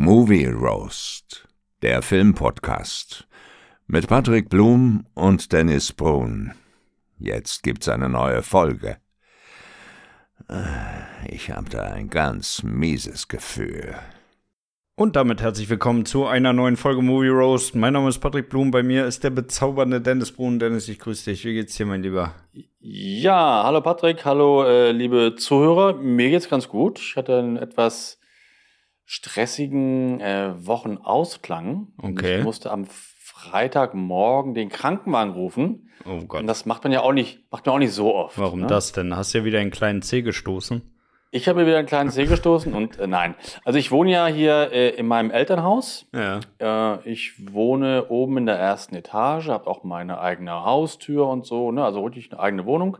Movie Roast, der Filmpodcast mit Patrick Blum und Dennis Brun. Jetzt gibt's eine neue Folge. Ich habe da ein ganz mieses Gefühl. Und damit herzlich willkommen zu einer neuen Folge Movie Roast. Mein Name ist Patrick Blum, bei mir ist der bezaubernde Dennis Brun. Dennis, ich grüße dich. Wie geht's dir, mein Lieber? Ja, hallo Patrick, hallo äh, liebe Zuhörer. Mir geht's ganz gut. Ich hatte einen etwas stressigen äh, Wochenausklang. Okay. Ich musste am Freitagmorgen den Krankenwagen rufen. Oh Gott. Und das macht man ja auch nicht, macht man auch nicht so oft. Warum ne? das denn? Hast du ja wieder einen kleinen Zeh gestoßen? Ich habe mir wieder einen kleinen See gestoßen und äh, nein. Also ich wohne ja hier äh, in meinem Elternhaus. Ja. Äh, ich wohne oben in der ersten Etage, habe auch meine eigene Haustür und so, ne? also wirklich eine eigene Wohnung.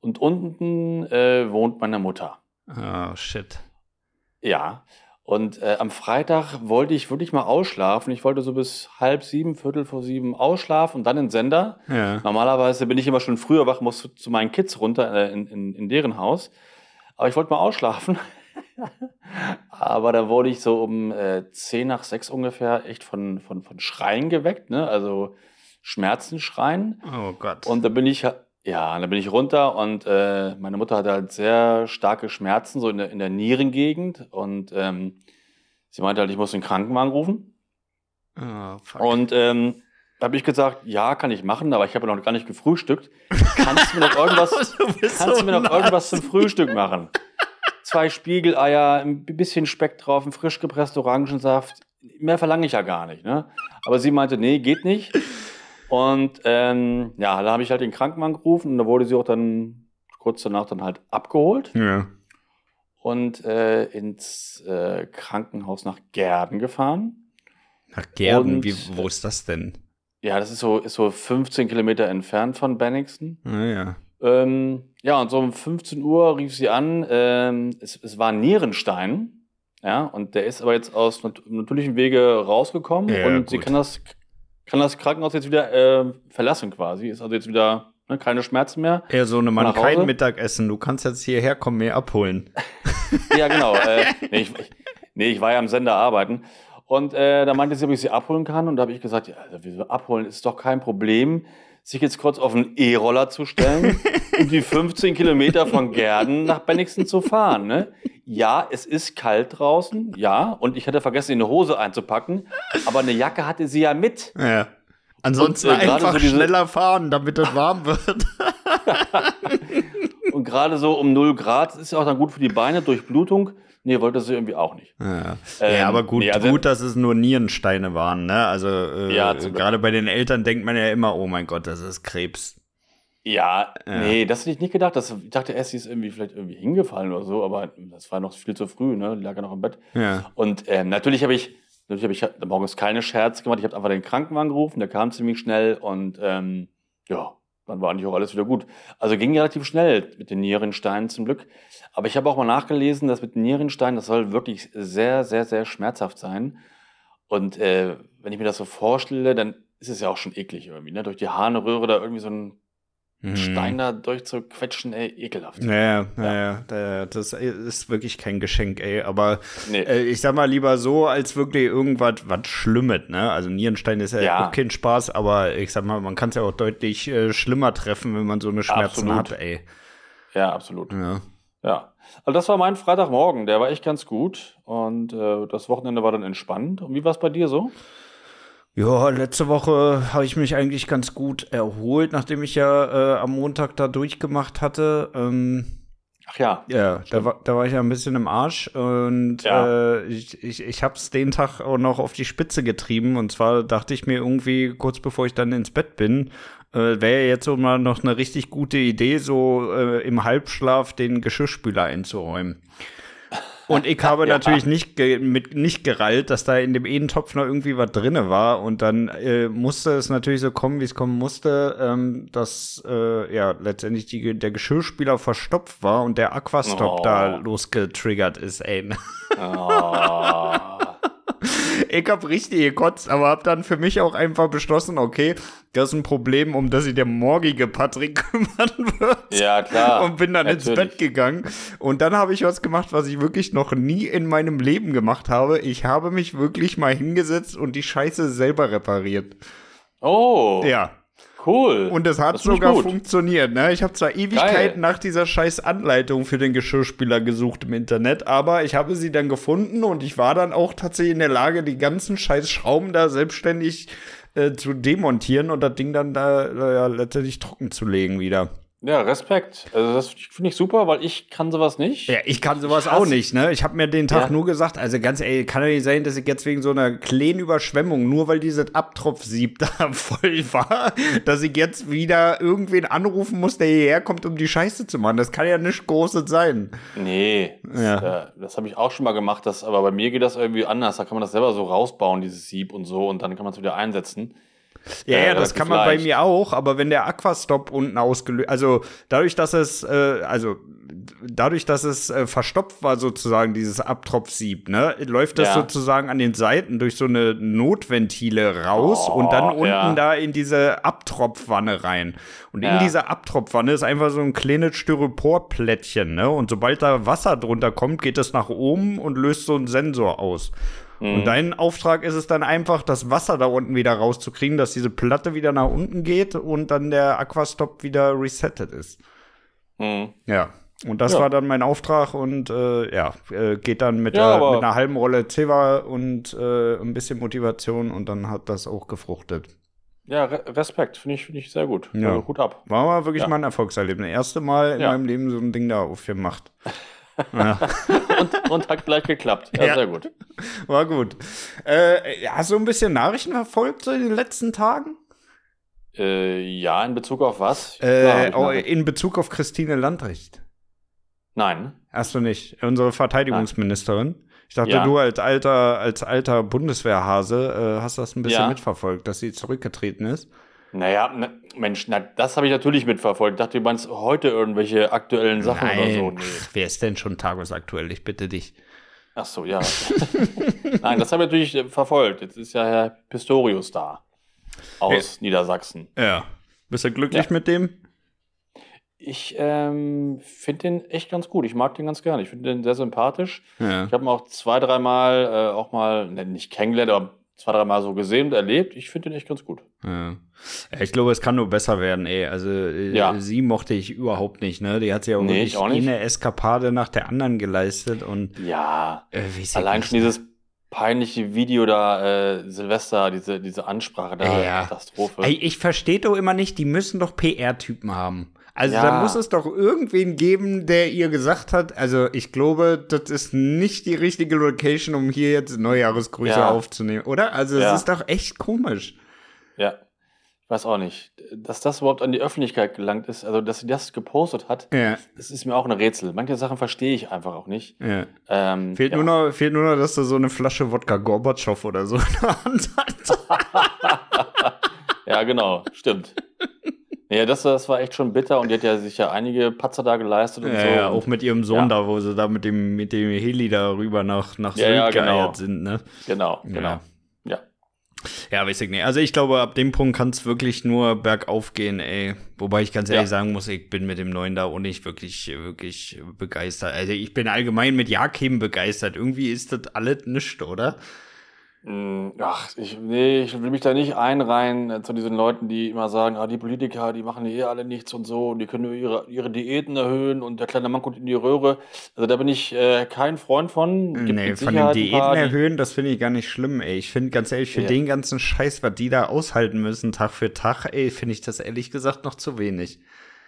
Und unten äh, wohnt meine Mutter. Oh, shit. Ja. Und äh, am Freitag wollte ich wirklich mal ausschlafen. Ich wollte so bis halb sieben, viertel vor sieben ausschlafen und dann in den Sender. Ja. Normalerweise bin ich immer schon früher wach, muss zu meinen Kids runter äh, in, in, in deren Haus. Aber ich wollte mal ausschlafen. Aber da wurde ich so um äh, 10 nach 6 ungefähr echt von, von, von Schreien geweckt, ne? also Schmerzenschreien. Oh Gott. Und da bin ich, ja, da bin ich runter und äh, meine Mutter hatte halt sehr starke Schmerzen, so in der, in der Nierengegend. Und ähm, sie meinte halt, ich muss den Krankenwagen rufen. oh, fuck. Und ähm, da habe ich gesagt, ja, kann ich machen, aber ich habe noch gar nicht gefrühstückt. Kannst du mir noch irgendwas, kannst so du mir noch irgendwas zum Frühstück machen? Zwei Spiegeleier, ein bisschen Speck drauf, ein frisch gepresster Orangensaft. Mehr verlange ich ja gar nicht. Ne? Aber sie meinte, nee, geht nicht. Und ähm, ja, da habe ich halt den Krankenwagen gerufen und da wurde sie auch dann kurz danach dann halt abgeholt Ja. und äh, ins äh, Krankenhaus nach Gerden gefahren. Nach Gerden, Und- wie, wo ist das denn? Ja, das ist so, ist so 15 Kilometer entfernt von Bennigsen. Naja. Ähm, ja, und so um 15 Uhr rief sie an, ähm, es, es war ein Nierenstein, ja, und der ist aber jetzt aus nat natürlichem Wege rausgekommen Ja, und sie gut. kann das, kann das Krankenhaus jetzt wieder äh, verlassen quasi, ist also jetzt wieder ne, keine Schmerzen mehr. Eher so eine Mann, kein Mittagessen. Du kannst jetzt hierher kommen, mir abholen. Ja, genau. äh, nee, ich, nee, ich war ja am Sender arbeiten. Und äh, da meinte sie, ob ich sie abholen kann. Und da habe ich gesagt, ja, also, abholen ist doch kein Problem, sich jetzt kurz auf einen E-Roller zu stellen und die 15 Kilometer von Gerden nach Bennigsen zu fahren. Ne? Ja, es ist kalt draußen, ja. Und ich hatte vergessen, eine Hose einzupacken. Aber eine Jacke hatte sie ja mit. Ja. Ansonsten Und, äh, einfach so diese- schneller fahren, damit es warm wird. Und gerade so um 0 Grad ist ja auch dann gut für die Beine, Durchblutung. Nee, wollte sie irgendwie auch nicht. Ja, Ähm, ja aber gut, nee, also- gut, dass es nur Nierensteine waren, ne? Also äh, Ja, gerade bei den Eltern denkt man ja immer, oh mein Gott, das ist Krebs. Ja, Ja. nee, das hätte ich nicht gedacht. Das, ich dachte erst, sie ist irgendwie vielleicht irgendwie hingefallen oder so, aber das war noch viel zu früh, ne? Lag ja noch im Bett. Ja. Und ähm, natürlich habe ich, natürlich habe ich morgens keine Scherz gemacht. Ich habe einfach den Krankenwagen gerufen, der kam ziemlich schnell und ähm, ja, dann war eigentlich auch alles wieder gut. Also ging relativ schnell mit den Nierensteinen zum Glück. Aber ich habe auch mal nachgelesen, dass mit den Nierensteinen, das soll wirklich sehr, sehr, sehr schmerzhaft sein. Und äh, wenn ich mir das so vorstelle, dann ist es ja auch schon eklig irgendwie, ne? Durch die Harnröhre da irgendwie so ein Mhm. Stein da durchzuquetschen, ey, ekelhaft. Naja, naja, da- das ist wirklich kein Geschenk, ey. Aber Nee. äh, ich sag mal lieber so, als wirklich irgendwas was Schlimmes, ne? Also Nierenstein ist ja, Ja. auch kein Spaß, aber ich sag mal, man kann es ja auch deutlich äh, schlimmer treffen, wenn man so eine Schmerzen Absolut. hat, ey. Ja, absolut. Ja. Ja. Also das war mein Freitagmorgen, der war echt ganz gut. Und äh, das Wochenende war dann entspannt. Und wie war es bei dir so? Ja, letzte Woche habe ich mich eigentlich ganz gut erholt, nachdem ich ja äh, am Montag da durchgemacht hatte. Ähm, Ach ja. ja, da war, da war ich ja ein bisschen im Arsch und Ja. äh, ich, ich, ich habe es den Tag auch noch auf die Spitze getrieben. Und zwar dachte ich mir irgendwie, kurz bevor ich dann ins Bett bin, äh, wäre jetzt so mal noch eine richtig gute Idee, so äh, im Halbschlaf den Geschirrspüler einzuräumen. Und ich habe Ja. natürlich nicht, ge mit, nicht gerallt, dass da in dem einen Topf noch irgendwie was drinne war. Und dann äh, musste es natürlich so kommen, wie es kommen musste, ähm, dass äh, ja letztendlich die, der Geschirrspüler verstopft war und der Aquastop Oh. da losgetriggert ist, ey. Ah. ich hab richtig gekotzt, aber hab dann für mich auch einfach beschlossen, okay, das ist ein Problem, um das sich der morgige Patrick kümmern wird. Ja, klar. Und bin dann Natürlich. ins Bett gegangen. Und dann habe ich was gemacht, was ich wirklich noch nie in meinem Leben gemacht habe. Ich habe mich wirklich mal hingesetzt und die Scheiße selber repariert. Oh, Ja. Cool. Und es hat Das sogar funktioniert. Ne? Ich habe zwar Ewigkeiten Geil. nach dieser scheiß Anleitung für den Geschirrspüler gesucht im Internet, aber ich habe sie dann gefunden und ich war dann auch tatsächlich in der Lage, die ganzen scheiß Schrauben da selbstständig äh, zu demontieren und das Ding dann da äh, letztendlich trocken zu legen wieder. Ja, Respekt. Also das finde ich super, weil ich kann sowas nicht. Ja, ich kann sowas Ich auch nicht, ne? Ich habe mir den Tag Ja. nur gesagt, also ganz ehrlich, kann ja nicht sein, dass ich jetzt wegen so einer kleinen Überschwemmung, nur weil dieses Abtropfsieb da voll war, dass ich jetzt wieder irgendwen anrufen muss, der hierher kommt, um die Scheiße zu machen. Das kann ja nicht Großes sein. Nee, das, Ja. äh, das habe ich auch schon mal gemacht, das, aber bei mir geht das irgendwie anders. Da kann man das selber so rausbauen, dieses Sieb und so, und dann kann man es wieder einsetzen. Ja, Äh, ja, das relativ kann man bei mir auch, aber wenn der Aquastop unten ausgelöst, also dadurch, dass es, äh, also dadurch, dass es äh, verstopft war sozusagen dieses Abtropfsieb, ne, läuft das Ja. sozusagen an den Seiten durch so eine Notventile raus Oh, und dann unten ja. da in diese Abtropfwanne rein. Und in Ja. dieser Abtropfwanne ist einfach so ein kleines Styroporplättchen, ne, und sobald da Wasser drunter kommt, geht es nach oben und löst so einen Sensor aus. Mhm. Und dein Auftrag ist es dann einfach, das Wasser da unten wieder rauszukriegen, dass diese Platte wieder nach unten geht und dann der Aquastop wieder resettet ist. Mhm. Ja. Und das Ja. war dann mein Auftrag und äh, ja, äh, geht dann mit, Ja, der, mit einer halben Rolle Zewa und äh, ein bisschen Motivation und dann hat das auch gefruchtet. Ja, Re Respekt, finde ich, finde ich sehr gut. Ja. Also, Hut ab. War mal wirklich Ja. mal ein Erfolgserlebnis. Erste Mal in meinem Leben so ein Ding da aufgemacht. Ja, Und, und hat gleich geklappt. Ja, Ja. sehr gut. war gut. Äh, hast du ein bisschen Nachrichten verfolgt so in den letzten Tagen? Äh, ja, in Bezug auf was? Äh, Klar, oh, in Bezug auf Christine Landrecht. Nein. Hast du nicht? Unsere Verteidigungsministerin. Ich dachte, Ja. du als alter, als alter Bundeswehrhase äh, hast das ein bisschen mitverfolgt, dass sie zurückgetreten ist. Naja, na, Mensch, na, das habe ich natürlich mitverfolgt. Ich dachte, du meinst heute irgendwelche aktuellen Sachen oder so. Nee. Wer ist denn schon tagesaktuell? Ich bitte dich. Ach so, ja. Nein, das habe ich natürlich äh, verfolgt. Jetzt ist ja Herr Pistorius da. Aus Niedersachsen. Ja. Bist du glücklich Ja. mit dem? Ich ähm, finde den echt ganz gut. Ich mag den ganz gerne. Ich finde den sehr sympathisch. Ja. Ich habe ihn auch zwei, dreimal äh, auch mal, ne, nicht kennengelernt, aber zwei, dreimal so gesehen und erlebt. Ich finde den echt ganz gut. Ja. Ich glaube, es kann nur besser werden, ey. Also, äh, Ja. sie mochte ich überhaupt nicht, ne? Die hat sich ja Nee, wirklich ich auch nicht. eine Eskapade nach der anderen geleistet und Ja, äh, allein schon dieses peinliche Video da, äh, Silvester, diese, diese Ansprache da, Ja. Katastrophe. Ey, ich verstehe doch immer nicht, die müssen doch PR-Typen haben. Also Ja. da muss es doch irgendwen geben, der ihr gesagt hat, also ich glaube, das ist nicht die richtige Location, um hier jetzt Neujahresgrüße Ja. aufzunehmen, oder? Also es Ja. ist doch echt komisch. Ja. Ich weiß auch nicht. Dass das überhaupt an die Öffentlichkeit gelangt ist, also dass sie das gepostet hat, Ja, das ist mir auch ein Rätsel. Manche Sachen verstehe ich einfach auch nicht. ja. Ähm, Fehlt, nur noch, fehlt nur noch, dass du so eine Flasche Wodka Gorbatschow oder so in der Hand hast. Ja, genau, stimmt. Ja, das, das war echt schon bitter und die hat ja sich ja einige Patzer da geleistet und Ja, so. ja, auch mit ihrem Sohn Ja. da, wo sie da mit dem, mit dem Heli da rüber nach, nach Sylt ja, genau. geeiert sind, ne? Genau, genau. Ja. Ja. Weiß ich nicht. Also ich glaube, ab dem Punkt kann es wirklich nur bergauf gehen, ey. Wobei ich ganz ehrlich sagen muss, ich bin mit dem Neuen da auch nicht wirklich, wirklich begeistert. Also ich bin allgemein mit Jakim begeistert. Irgendwie ist das alles nichts, oder? Mm, Ach, ich, nee, ich will mich da nicht einreihen äh, zu diesen Leuten, die immer sagen, ah, die Politiker, die machen eh alle nichts und so und die können nur ihre, ihre Diäten erhöhen und der kleine Mann kommt in die Röhre. Also da bin ich äh, kein Freund von. Gibt nee, von den Diäten paar, erhöhen, das finde ich gar nicht schlimm, ey. Ich finde ganz ehrlich, für Ja. den ganzen Scheiß, was die da aushalten müssen, Tag für Tag, ey, finde ich das ehrlich gesagt noch zu wenig.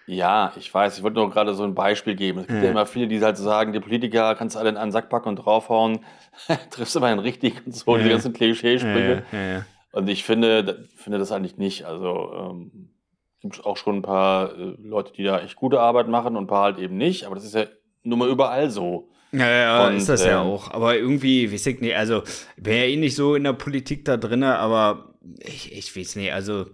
Ja, ich weiß, ich wollte nur gerade so ein Beispiel geben. Es gibt ja, Ja. immer viele, die halt sagen, die Politiker kannst du alle in einen Sack packen und draufhauen. Triffst du immerhin richtig und so, Ja. diese ganzen Klischeesprüche. Ja, ja, ja. Und ich finde, finde das eigentlich nicht. Also ähm, gibt auch schon ein paar äh, Leute, die da echt gute Arbeit machen und ein paar halt eben nicht. Aber das ist ja nun mal überall so. Ja, ja, Und, ist das ja ähm, auch. Aber irgendwie, weiß ich nicht, also, wäre ja eh nicht so in der Politik da drinne, aber ich, ich weiß nicht, also,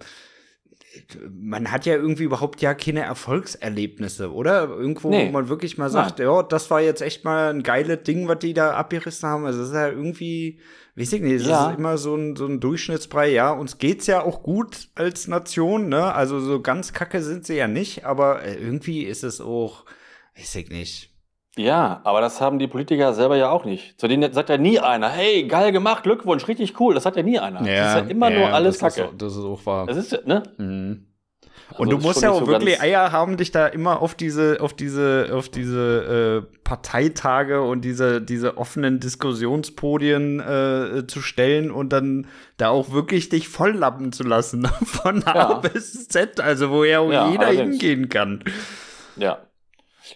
man hat ja irgendwie überhaupt ja keine Erfolgserlebnisse, oder? Irgendwo, Nee. wo man wirklich mal sagt, ja, das war jetzt echt mal ein geiles Ding, was die da abgerissen haben. Also, das ist ja irgendwie, weiß ich nicht, es Ja. ist immer so ein, so ein Durchschnittsbrei. Ja, uns geht's ja auch gut als Nation, ne? Also, so ganz kacke sind sie ja nicht, aber äh, irgendwie ist es auch, weiß ich nicht. Ja, aber das haben die Politiker selber ja auch nicht. Zu denen sagt ja nie einer, hey, geil gemacht, Glückwunsch, richtig cool. Das sagt ja nie einer. das ist ja immer nur alles das Kacke. Ist, das ist auch wahr. das ist, ne? Mhm. Also Und du musst ja auch so wirklich Eier haben, dich da immer auf diese, auf diese, auf diese äh, Parteitage und diese, diese offenen Diskussionspodien äh, zu stellen und dann da auch wirklich dich volllappen zu lassen. Von A Ja. bis Z, also wo ja auch Ja, jeder allerdings. hingehen kann. Ja.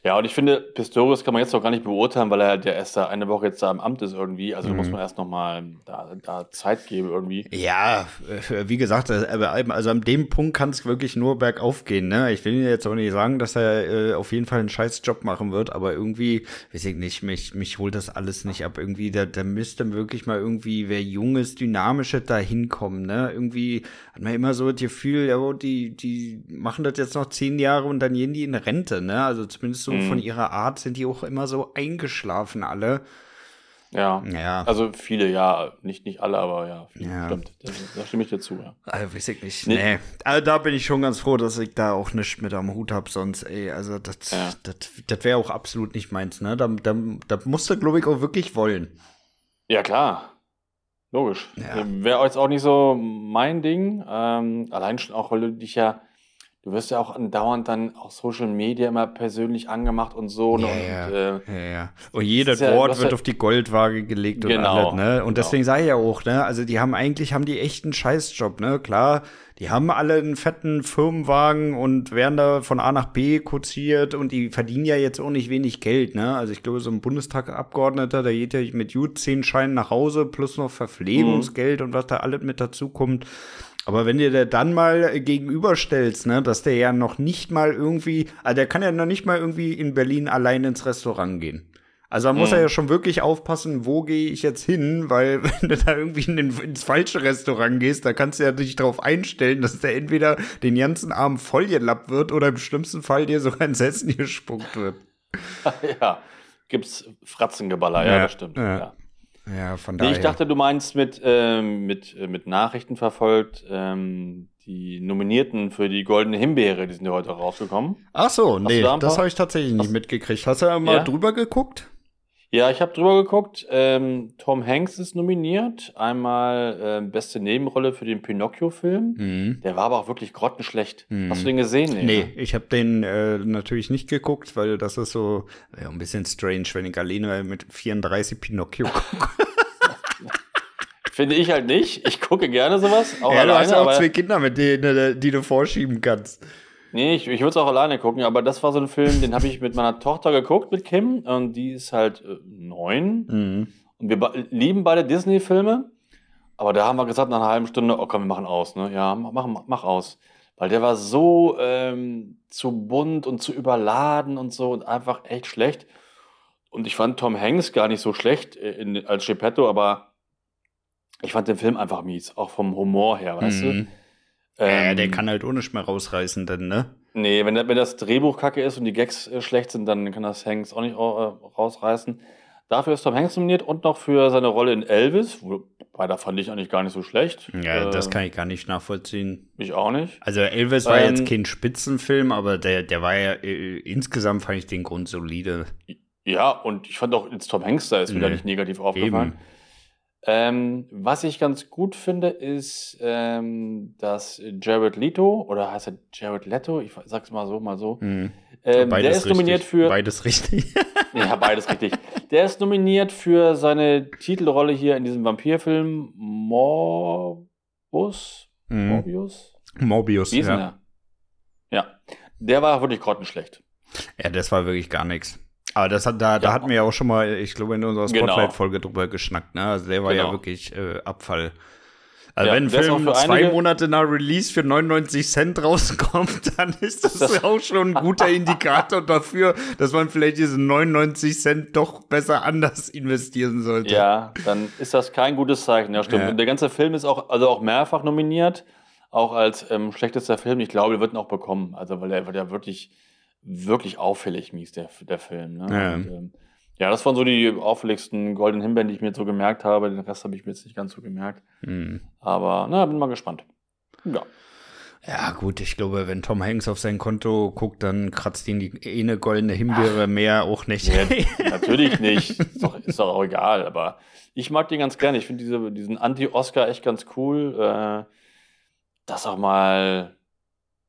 Ja, und ich finde, Pistorius kann man jetzt noch gar nicht beurteilen, weil er halt ja erst da eine Woche jetzt da im Amt ist irgendwie. Also da Mhm. muss man erst noch mal da, da Zeit geben irgendwie. Ja, äh, wie gesagt, äh, also an dem Punkt kann es wirklich nur bergauf gehen. Ne? Ich will jetzt auch nicht sagen, dass er äh, auf jeden Fall einen scheiß Job machen wird, aber irgendwie, weiß ich nicht, mich, mich holt das alles nicht ab. Irgendwie, da, da müsste wirklich mal irgendwie wer Junges, Dynamisches da hinkommen. Ne? Irgendwie hat man immer so das Gefühl, ja, oh, die, die machen das jetzt noch zehn Jahre und dann gehen die in Rente. Ne? Also zumindest so Mhm. von ihrer Art sind die auch immer so eingeschlafen alle. Ja. Ja. Also viele, ja, nicht, nicht alle, aber ja, viele, Ja. stimmt. Da, da stimme ich dir zu, ja. Also, weiß ich nicht. Nee. Nee. Also, da bin ich schon ganz froh, dass ich da auch nichts mit am Hut hab, sonst, ey, also, das, Ja. das, das wäre auch absolut nicht meins, ne? Da, da, da musst du, glaube ich, auch wirklich wollen. Ja, klar. Logisch. Ja. Wäre jetzt auch nicht so mein Ding. Ähm, allein schon auch, weil du dich ja, du wirst ja auch andauernd dann auf Social Media immer persönlich angemacht und so. ne? Ja, und, ja. Äh, Ja, ja. Und jedes Wort wird auf die Goldwaage gelegt und Genau, alles, ne? Und genau. deswegen sage ich ja auch, ne? Also, die haben eigentlich, haben die echt einen Scheißjob, ne? Klar, die haben alle einen fetten Firmenwagen und werden da von A nach B kutsiert und die verdienen ja jetzt auch nicht wenig Geld, ne? Also, ich glaube, so ein Bundestagabgeordneter, der geht ja mit gut zehn Scheinen nach Hause plus noch Verpflegungsgeld und was da alles mit dazu kommt. Aber wenn dir der dann mal äh, gegenüberstellst, ne, dass der ja noch nicht mal irgendwie, also der kann ja noch nicht mal irgendwie in Berlin allein ins Restaurant gehen. Also da muss Mhm. er ja schon wirklich aufpassen, wo gehe ich jetzt hin, weil wenn du da irgendwie in den, ins falsche Restaurant gehst, da kannst du ja dich darauf einstellen, dass der entweder den ganzen Abend vollgelappt wird oder im schlimmsten Fall dir sogar ins Essen gespuckt wird. ja, gibt's Fratzengeballer, ja, Ja, das stimmt. ja. Ja. Ja, von Nee, daher. ich dachte, du meinst mit, ähm, mit, äh, mit Nachrichten verfolgt, ähm, die Nominierten für die Goldene Himbeere, die sind ja heute rausgekommen. Ach so, nee, du da das habe ich tatsächlich nicht Hast- mitgekriegt. Hast du da mal Ja? drüber geguckt? Ja, ich habe drüber geguckt. Ähm, Tom Hanks ist nominiert. Einmal ähm, beste Nebenrolle für den Pinocchio-Film. Mhm. Der war aber auch wirklich grottenschlecht. Mhm. Hast du den gesehen? Nee, ne? ich habe den äh, natürlich nicht geguckt, weil das ist so ja, ein bisschen strange, wenn ich alleine mit 34 Pinocchio gucke. Finde ich halt nicht. Ich gucke gerne sowas. Auch ja, du alleine, hast ja auch zwei Kinder, mit denen äh, die du vorschieben kannst. Nee, ich, ich würde es auch alleine gucken, aber das war so ein Film, den habe ich mit meiner Tochter geguckt, mit Kim. Und die ist halt äh, neun. Mhm. Und wir be- lieben beide Disney-Filme. Aber da haben wir gesagt, nach einer halben Stunde, oh komm, wir machen aus. Ne? Ja, mach, mach, mach aus. Weil der war so ähm, zu bunt und zu überladen und so und einfach echt schlecht. Und ich fand Tom Hanks gar nicht so schlecht äh, in, als Geppetto, aber ich fand den Film einfach mies, auch vom Humor her, weißt Mhm. du? Äh, Ähm, der kann halt ohne mehr rausreißen, dann, ne? Nee, wenn, wenn das Drehbuch kacke ist und die Gags äh, schlecht sind, dann kann das Hanks auch nicht äh, rausreißen. Dafür ist Tom Hanks nominiert und noch für seine Rolle in Elvis. Wobei, da fand ich eigentlich gar nicht so schlecht. Ja, das Äh, kann ich gar nicht nachvollziehen. Ich auch nicht. Also Elvis war Ähm, jetzt kein Spitzenfilm, aber der, der war ja, äh, insgesamt fand ich den grundsolide. Ja, und ich fand auch jetzt Tom Hanks da ist wieder Nee. nicht negativ aufgefallen. Eben. Ähm, was ich ganz gut finde, ist, ähm, dass Jared Leto, oder heißt er Jared Leto? Ich sag's mal so, mal so. Mhm. Ähm, der ist nominiert richtig. für. Beides richtig. Ja, beides richtig. Der ist nominiert für seine Titelrolle hier in diesem Vampirfilm Morbus. Mhm. Morbius? Mobius, Wie ist denn ja. der? Ja. Der war wirklich grottenschlecht. Ja, das war wirklich gar nichts. Aber das hat, da, da Ja. hatten wir ja auch schon mal, ich glaube, in unserer Genau. Spotlight-Folge drüber geschnackt, ne? Also der war ja Genau. wirklich äh, Abfall. Also Ja, wenn ein der Film zwei Monate nach Release für 99 Cent rauskommt, dann ist das, Das- auch schon ein guter Indikator dafür, dass man vielleicht diese 99 Cent doch besser anders investieren sollte. Ja, dann ist das kein gutes Zeichen. Ja, stimmt. Ja. Und der ganze Film ist auch, also auch mehrfach nominiert. auch als ähm, schlechtester Film. Ich glaube, er wird ihn auch bekommen. Also, weil er ja wirklich, wirklich auffällig mies, der, der Film. Ne? Ja. Und, ähm, ja, das waren so die auffälligsten goldenen Himbeeren, die ich mir jetzt so gemerkt habe. Den Rest habe ich mir jetzt nicht ganz so gemerkt. Hm. Aber, na, bin mal gespannt. Ja. Ja, gut, ich glaube, wenn Tom Hanks auf sein Konto guckt, dann kratzt ihn die eh eine goldene Himbeere mehr auch nicht. Ja, natürlich nicht. Ist doch, ist doch auch egal. Aber ich mag den ganz gerne. Ich finde diese, diesen Anti-Oscar echt ganz cool. Äh, dass auch mal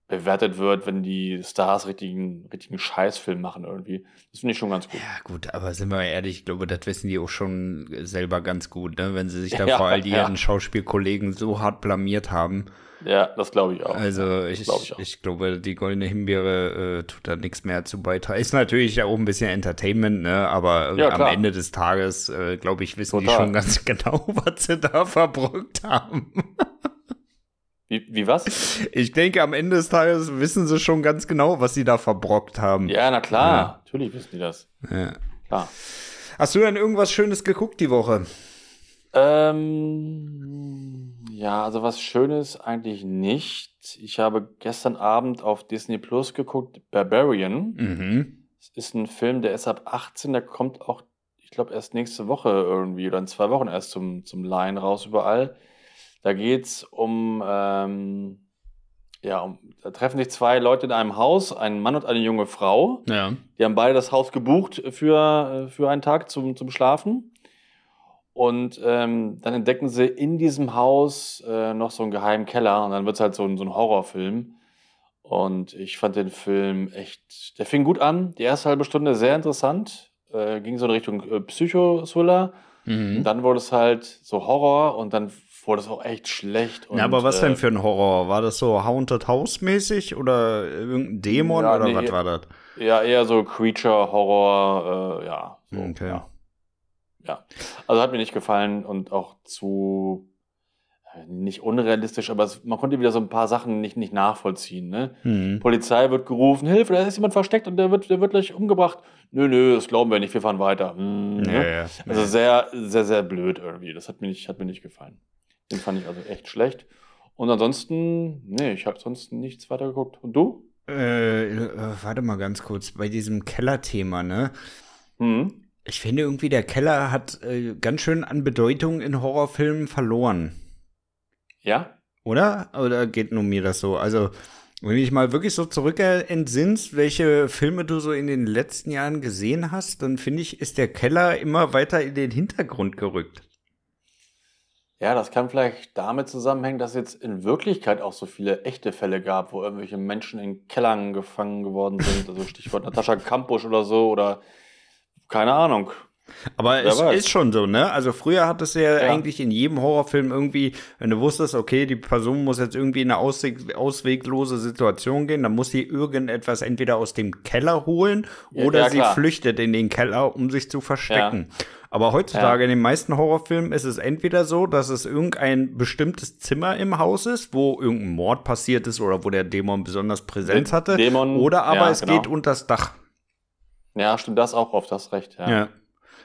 bewertet wird, wenn die Stars richtigen, richtigen Scheißfilm machen irgendwie. Das finde ich schon ganz gut. Ja, gut, aber sind wir mal ehrlich, ich glaube, das wissen die auch schon selber ganz gut, ne? wenn sie sich da Ja, vor all die ja. ihren Schauspielkollegen so hart blamiert haben. Ja, das glaube ich auch. Also ich, glaub ich, ich auch. glaube, die goldene Himbeere äh, tut da nichts mehr zu beitragen. Ist natürlich auch ein bisschen Entertainment, ne? aber äh, Ja, am klar. Ende des Tages, äh, glaube ich, wissen die Total. schon ganz genau, was sie da verbrückt haben. Wie, wie was? Ich denke, am Ende des Tages wissen sie schon ganz genau, was sie da verbrockt haben. Ja, na klar. Ja. Natürlich wissen die das. Ja. Klar. Hast du denn irgendwas Schönes geguckt die Woche? Ähm, ja, also was Schönes eigentlich nicht. Ich habe gestern Abend auf Disney Plus geguckt, Barbarian. Mhm. Es ist ein Film, der ist ab 18, der kommt auch, ich glaube, erst nächste Woche irgendwie oder in zwei Wochen erst zum, zum Leihen raus überall. Da geht's um, ähm, ja, um, da treffen sich zwei Leute in einem Haus, ein Mann und eine junge Frau. Ja. Die haben beide das Haus gebucht für, äh, für einen Tag zum, zum Schlafen. Und ähm, dann entdecken sie in diesem Haus äh, noch so einen geheimen Keller und dann wird es halt so ein, so ein Horrorfilm. Und ich fand den Film echt, der fing gut an. Die erste halbe Stunde sehr interessant. Äh, ging so in Richtung äh, Psycho-Thriller. Mhm. dann wurde es halt so Horror und dann wurde es auch echt schlecht. Und, Ja, aber was äh, denn für ein Horror? War das so Haunted House mäßig oder irgendein Dämon Ja, oder nee. was war das? Ja, eher so Creature-Horror, äh, ja. So, Okay. ja. Ja. Also hat mir nicht gefallen und auch zu äh, nicht unrealistisch, aber es, man konnte wieder so ein paar Sachen nicht, nicht nachvollziehen. Ne? Mhm. Polizei wird gerufen, Hilfe, da ist jemand versteckt und der wird, der wird gleich umgebracht. Nö, nö, das glauben wir nicht, wir fahren weiter. Hm, Ja, ne? ja. Also sehr, sehr, sehr blöd irgendwie. Das hat mir nicht, hat mir nicht gefallen. Den fand ich also echt schlecht. Und ansonsten, nee, ich habe sonst nichts weiter geguckt. Und du? Äh, warte mal ganz kurz, bei diesem Keller-Thema, ne? Hm? Ich finde irgendwie, der Keller hat äh, ganz schön an Bedeutung in Horrorfilmen verloren. Ja? Oder? Oder geht nur mir das so? Also, wenn ich mal wirklich so zurück entsinnst, welche Filme du so in den letzten Jahren gesehen hast, dann finde ich, ist der Keller immer weiter in den Hintergrund gerückt. Ja, das kann vielleicht damit zusammenhängen, dass es jetzt in Wirklichkeit auch so viele echte Fälle gab, wo irgendwelche Menschen in Kellern gefangen geworden sind. Also Stichwort Natascha Kampusch oder so oder keine Ahnung. Aber Wer es weiß. ist schon so, ne? Also früher hat es ja, Ja. eigentlich in jedem Horrorfilm irgendwie, wenn du wusstest, okay, die Person muss jetzt irgendwie in eine ausweg ausweglose Situation gehen, dann muss sie irgendetwas entweder aus dem Keller holen Ja, oder ja, sie klar. flüchtet in den Keller, um sich zu verstecken. Aber heutzutage in den meisten Horrorfilmen ist es entweder so, dass es irgendein bestimmtes Zimmer im Haus ist, wo irgendein Mord passiert ist oder wo der Dämon besonders Präsenz hatte, Dämon, oder aber ja, es genau. geht unters Dach. Ja, stimmt das auch oft, das recht. Ja, Ja.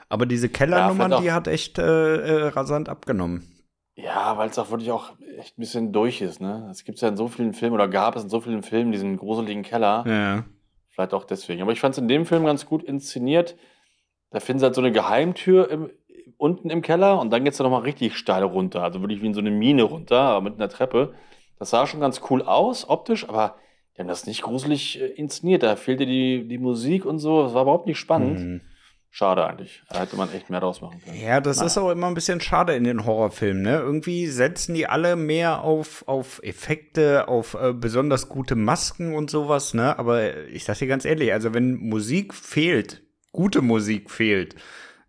Aber diese Kellernummern, auch- die hat echt äh, äh, rasant abgenommen. ja weil es auch wirklich auch echt ein bisschen durch ist. Ne? Es gibt ja in so vielen Filmen oder gab es in so vielen Filmen diesen gruseligen Keller. Ja. Vielleicht auch deswegen. Aber ich fand es in dem Film ganz gut inszeniert. Da finden sie halt so eine Geheimtür im, unten im Keller und dann geht es dann nochmal richtig steil runter. Also wirklich wie in so eine Mine runter, aber mit einer Treppe. Das sah schon ganz cool aus, optisch, aber die haben das nicht gruselig äh, inszeniert. Da fehlte die, die Musik und so. Das war überhaupt nicht spannend. Mhm. Schade eigentlich. Da hätte man echt mehr draus machen können. Ja, das Naja. ist auch immer ein bisschen schade in den Horrorfilmen, ne? Irgendwie setzen die alle mehr auf, auf Effekte, auf äh, besonders gute Masken und sowas, ne? Aber ich sag dir ganz ehrlich, also wenn Musik fehlt, gute Musik fehlt,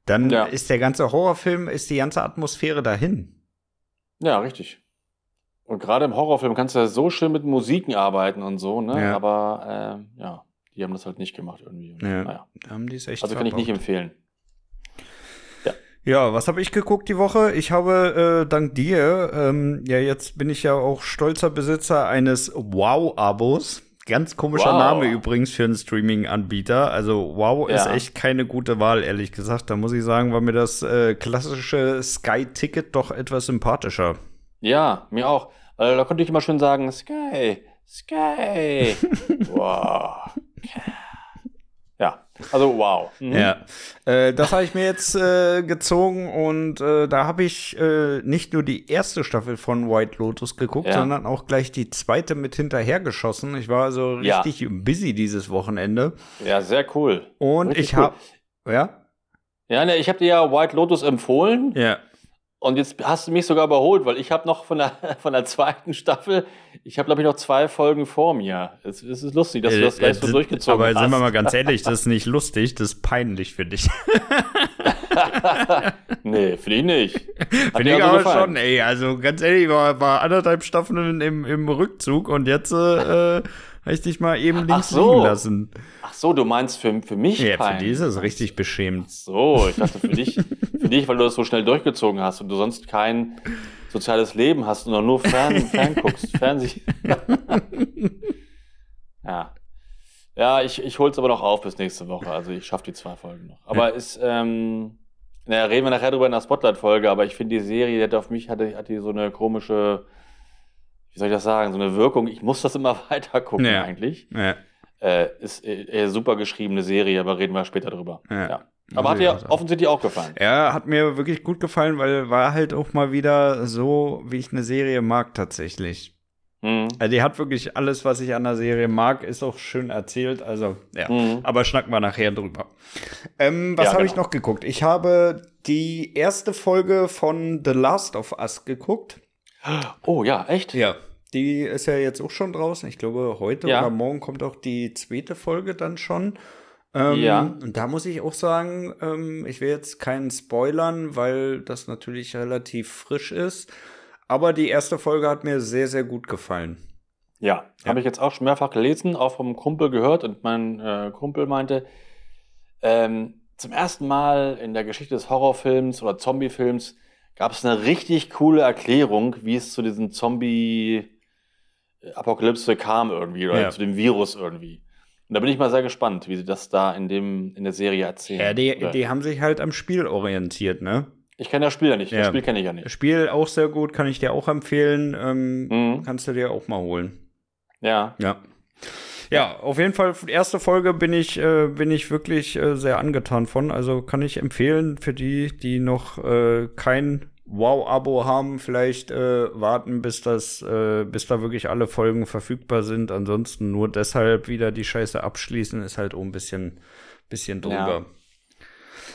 dann Ja. ist der ganze Horrorfilm, ist die ganze Atmosphäre dahin. Ja, richtig. Und gerade im Horrorfilm kannst du ja so schön mit Musiken arbeiten und so, ne? Ja. Aber äh, ja, die haben das halt nicht gemacht irgendwie. Ja. Naja. Haben die es echt Also kann ich nicht verbaut. empfehlen. Ja, was habe ich geguckt die Woche? Ich habe äh, dank dir, ähm, ja, jetzt bin ich ja auch stolzer Besitzer eines Wow-Abos. Ganz komischer Wow. Name übrigens für einen Streaming-Anbieter. Also Wow ist Ja. echt keine gute Wahl, ehrlich gesagt. Da muss ich sagen, war mir das äh, klassische Sky-Ticket doch etwas sympathischer. Ja, mir auch. Also, da konnte ich immer schön sagen, Sky, Sky. wow. Ja, also wow. Mhm. Ja, äh, das habe ich mir jetzt äh, gezogen und äh, da habe ich äh, nicht nur die erste Staffel von White Lotus geguckt, Ja. sondern auch gleich die zweite mit hinterhergeschossen. Ich war also Ja. richtig busy dieses Wochenende Ja, sehr cool. und Richtig ich cool. habe ja Ja, ne, ich habe dir ja White Lotus empfohlen ja und jetzt hast du mich sogar überholt, weil ich habe noch von der, von der zweiten Staffel, ich habe glaube ich noch zwei Folgen vor mir. Es, es ist lustig, dass du das gleich so Äh, durchgezogen aber hast. sind wir mal ganz ehrlich, das ist nicht lustig, das ist peinlich für dich. nee, finde ich nicht. Finde ich also aber schon, ey. Also ganz ehrlich, war, war anderthalb Staffeln im, im Rückzug und jetzt äh, äh, habe ich dich mal eben links so. liegen lassen. Ach so, du meinst für, für mich Ja, für peinlich. die ist es richtig beschämt. So, ich dachte für dich, für dich, weil du das so schnell durchgezogen hast und du sonst kein soziales Leben hast und nur fern, fern guckst, Fernsehen. ja. Ja, ich, ich hol's aber noch auf bis nächste Woche. Also ich schaffe die zwei Folgen noch. Aber ist, ähm, naja, reden wir nachher drüber in der Spotlight-Folge, aber ich finde die Serie, die hat auf mich, hatte, hat die so eine komische, wie soll ich das sagen, so eine Wirkung. Ich muss das immer weiter gucken Ja. eigentlich. Ja, Äh, ist äh, eher super geschriebene Serie, aber reden wir später drüber. Ja. Aber hat dir offensichtlich auch gefallen. Ja, hat mir wirklich gut gefallen, weil war halt auch mal wieder so, wie ich eine Serie mag tatsächlich. Mhm. Also die hat wirklich alles, was ich an der Serie mag, ist auch schön erzählt. Also, ja. Mhm. Aber schnacken wir nachher drüber. Ähm, was Ja, habe genau. ich noch geguckt? Ich habe die erste Folge von The Last of Us geguckt. Oh ja, echt? Ja. Die ist ja jetzt auch schon draußen. Ich glaube, heute Ja. oder morgen kommt auch die zweite Folge dann schon. Ähm, Ja. Und da muss ich auch sagen, ähm, ich will jetzt keinen spoilern, weil das natürlich relativ frisch ist. Aber die erste Folge hat mir sehr, sehr gut gefallen. Ja, Ja. habe ich jetzt auch schon mehrfach gelesen, auch vom Kumpel gehört und mein äh, Kumpel meinte, ähm, zum ersten Mal in der Geschichte des Horrorfilms oder Zombiefilms gab es eine richtig coole Erklärung, wie es zu diesem Zombie-Apokalypse kam irgendwie oder Ja. zu dem Virus irgendwie. Und da bin ich mal sehr gespannt, wie sie das da in, dem, in der Serie erzählen. Ja, die, die haben sich halt am Spiel orientiert, ne? ich kenne das Spiel ja nicht, Ja. das Spiel kenne ich ja nicht. Spiel auch sehr gut, kann ich dir auch empfehlen. Ähm, Mhm. Kannst du dir auch mal holen. Ja, Ja. Ja, auf jeden Fall, erste Folge bin ich, äh, bin ich wirklich äh, sehr angetan von. Also kann ich empfehlen für die, die noch äh, kein Wow-Abo haben, vielleicht äh, warten, bis das, äh, bis da wirklich alle Folgen verfügbar sind. Ansonsten nur deshalb wieder die Scheiße abschließen, ist halt auch ein bisschen, bisschen drüber.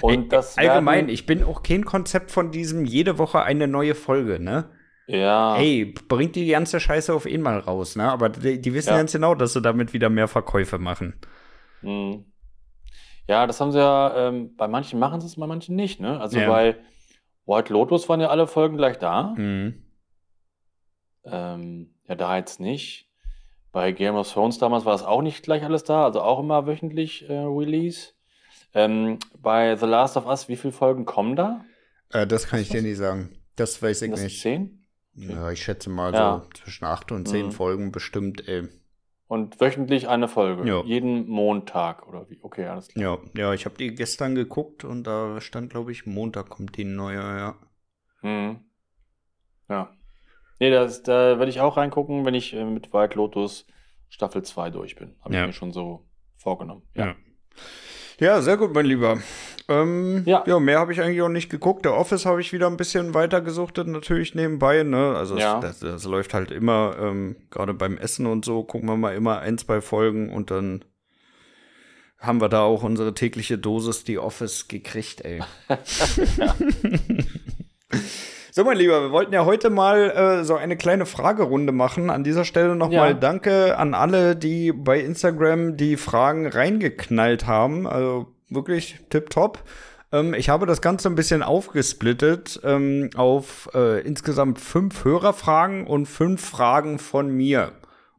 und das Allgemein, ich bin auch kein Konzept von diesem jede Woche eine neue Folge, ne? ja. Ey, bringt die ganze Scheiße auf einmal raus, ne? Aber die, die wissen Ja. ganz genau, dass sie damit wieder mehr Verkäufe machen. Mhm. Ja, das haben sie ja, ähm, bei manchen machen sie es, bei manchen nicht, ne? Also Ja. bei White Lotus waren ja alle Folgen gleich da. Mhm. Ähm, ja, da jetzt nicht. Bei Game of Thrones damals war das auch nicht gleich alles da, also auch immer wöchentlich äh, Release. Ähm, bei The Last of Us, wie viele Folgen kommen da? Äh, das kann ich dir nicht sagen. Das weiß ich das nicht. zehn? Ja, ich schätze mal Ja. so zwischen acht und zehn Mhm. Folgen bestimmt, ey. Und wöchentlich eine Folge. Ja. Jeden Montag oder wie? Okay, alles klar. Ja, ja, ich habe die gestern geguckt und da stand, glaube ich, Montag kommt die neue, ja. Mhm. Ja. Nee, das, da werde ich auch reingucken, wenn ich äh, mit White Lotus Staffel 2 durch bin. Habe Ja. ich mir schon so vorgenommen. Ja. Ja, sehr gut, mein Lieber. Ähm, ja. Ja. mehr habe ich eigentlich auch nicht geguckt. Der Office habe ich wieder ein bisschen weiter gesuchtet, natürlich nebenbei. Ne? Also Ja. das, das, das läuft halt immer, ähm, gerade beim Essen und so, gucken wir mal immer ein, zwei Folgen und dann haben wir da auch unsere tägliche Dosis die Office gekriegt, ey. So, mein Lieber, wir wollten ja heute mal äh, so eine kleine Fragerunde machen. An dieser Stelle nochmal Ja. danke an alle, die bei Instagram die Fragen reingeknallt haben. Also wirklich tipptopp. Ähm, ich habe das Ganze ein bisschen aufgesplittet ähm, auf äh, insgesamt fünf Hörerfragen und fünf Fragen von mir.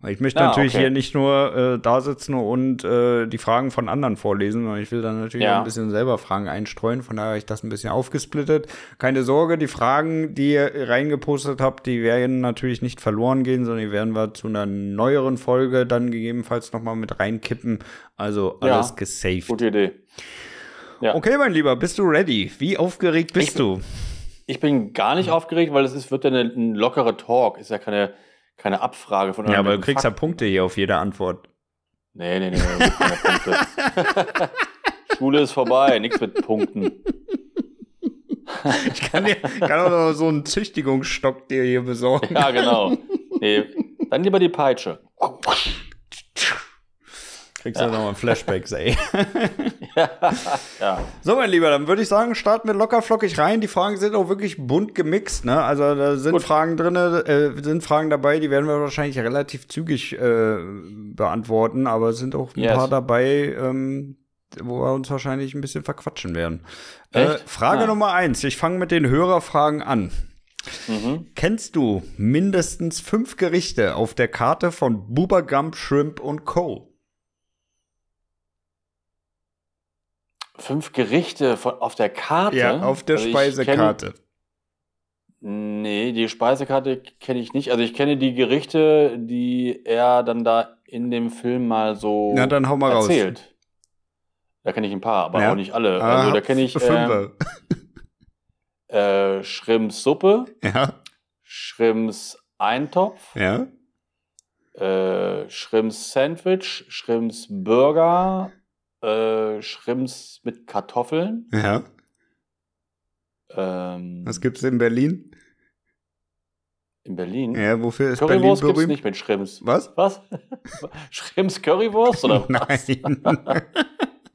Ich möchte Ah, natürlich okay. hier nicht nur äh, da sitzen und äh, die Fragen von anderen vorlesen, sondern ich will dann natürlich Ja. auch ein bisschen selber Fragen einstreuen. Von daher habe ich das ein bisschen aufgesplittet. Keine Sorge, die Fragen, die ihr reingepostet habt, die werden natürlich nicht verloren gehen, sondern die werden wir zu einer neueren Folge dann gegebenenfalls nochmal mit reinkippen. Also Ja. alles gesaved. Gute Idee. Ja. Okay, mein Lieber, bist du ready? Wie aufgeregt bist Ich- du? Ich bin gar nicht aufgeregt, weil es ist, wird ja eine, ein lockerer Talk. Ist ja keine, keine Abfrage von Ja, aber du kriegst ja Fakten. Punkte hier auf jede Antwort. Nee, nee, nee, nee Punkte. Schule ist vorbei, nichts mit Punkten. Ich kann dir kann auch noch so einen Züchtigungsstock dir hier besorgen. Ja, genau. Nee, dann lieber die Peitsche. Kriegst du nochmal Flashbacks, ey. Ja, So, mein Lieber, dann würde ich sagen, starten wir locker flockig rein. Die Fragen sind auch wirklich bunt gemixt, ne? Also da sind Gut. Fragen drin, äh, sind Fragen dabei, die werden wir wahrscheinlich relativ zügig äh, beantworten, aber es sind auch ein Yes. paar dabei, ähm, wo wir uns wahrscheinlich ein bisschen verquatschen werden. Äh? Frage Ah. Nummer eins. Ich fange mit den Hörerfragen an. mhm. Kennst du mindestens fünf Gerichte auf der Karte von Boober Gump, Shrimp und Co.? Fünf Gerichte von, auf der Karte. Ja, auf der Also Speisekarte. Kenn, nee, die Speisekarte kenne ich nicht. Also ich kenne die Gerichte, die er dann da in dem Film mal so Na, dann hau mal raus. erzählt. Da kenne ich ein paar, aber Ja. auch nicht alle. Also da kenne ich äh, Fünfe. äh, Schrimpssuppe, Ja, Schrimps Eintopf, ja. äh, Schrimps Sandwich, Schrimps Burger, äh, Schrimps mit Kartoffeln. Ja. Ähm, Was gibt's in Berlin? in Berlin. Ja, wofür ist Currywurst Berlin es berühmt? nicht mit Schrimps. Was? Was? Schrimps Currywurst oder was? Nein.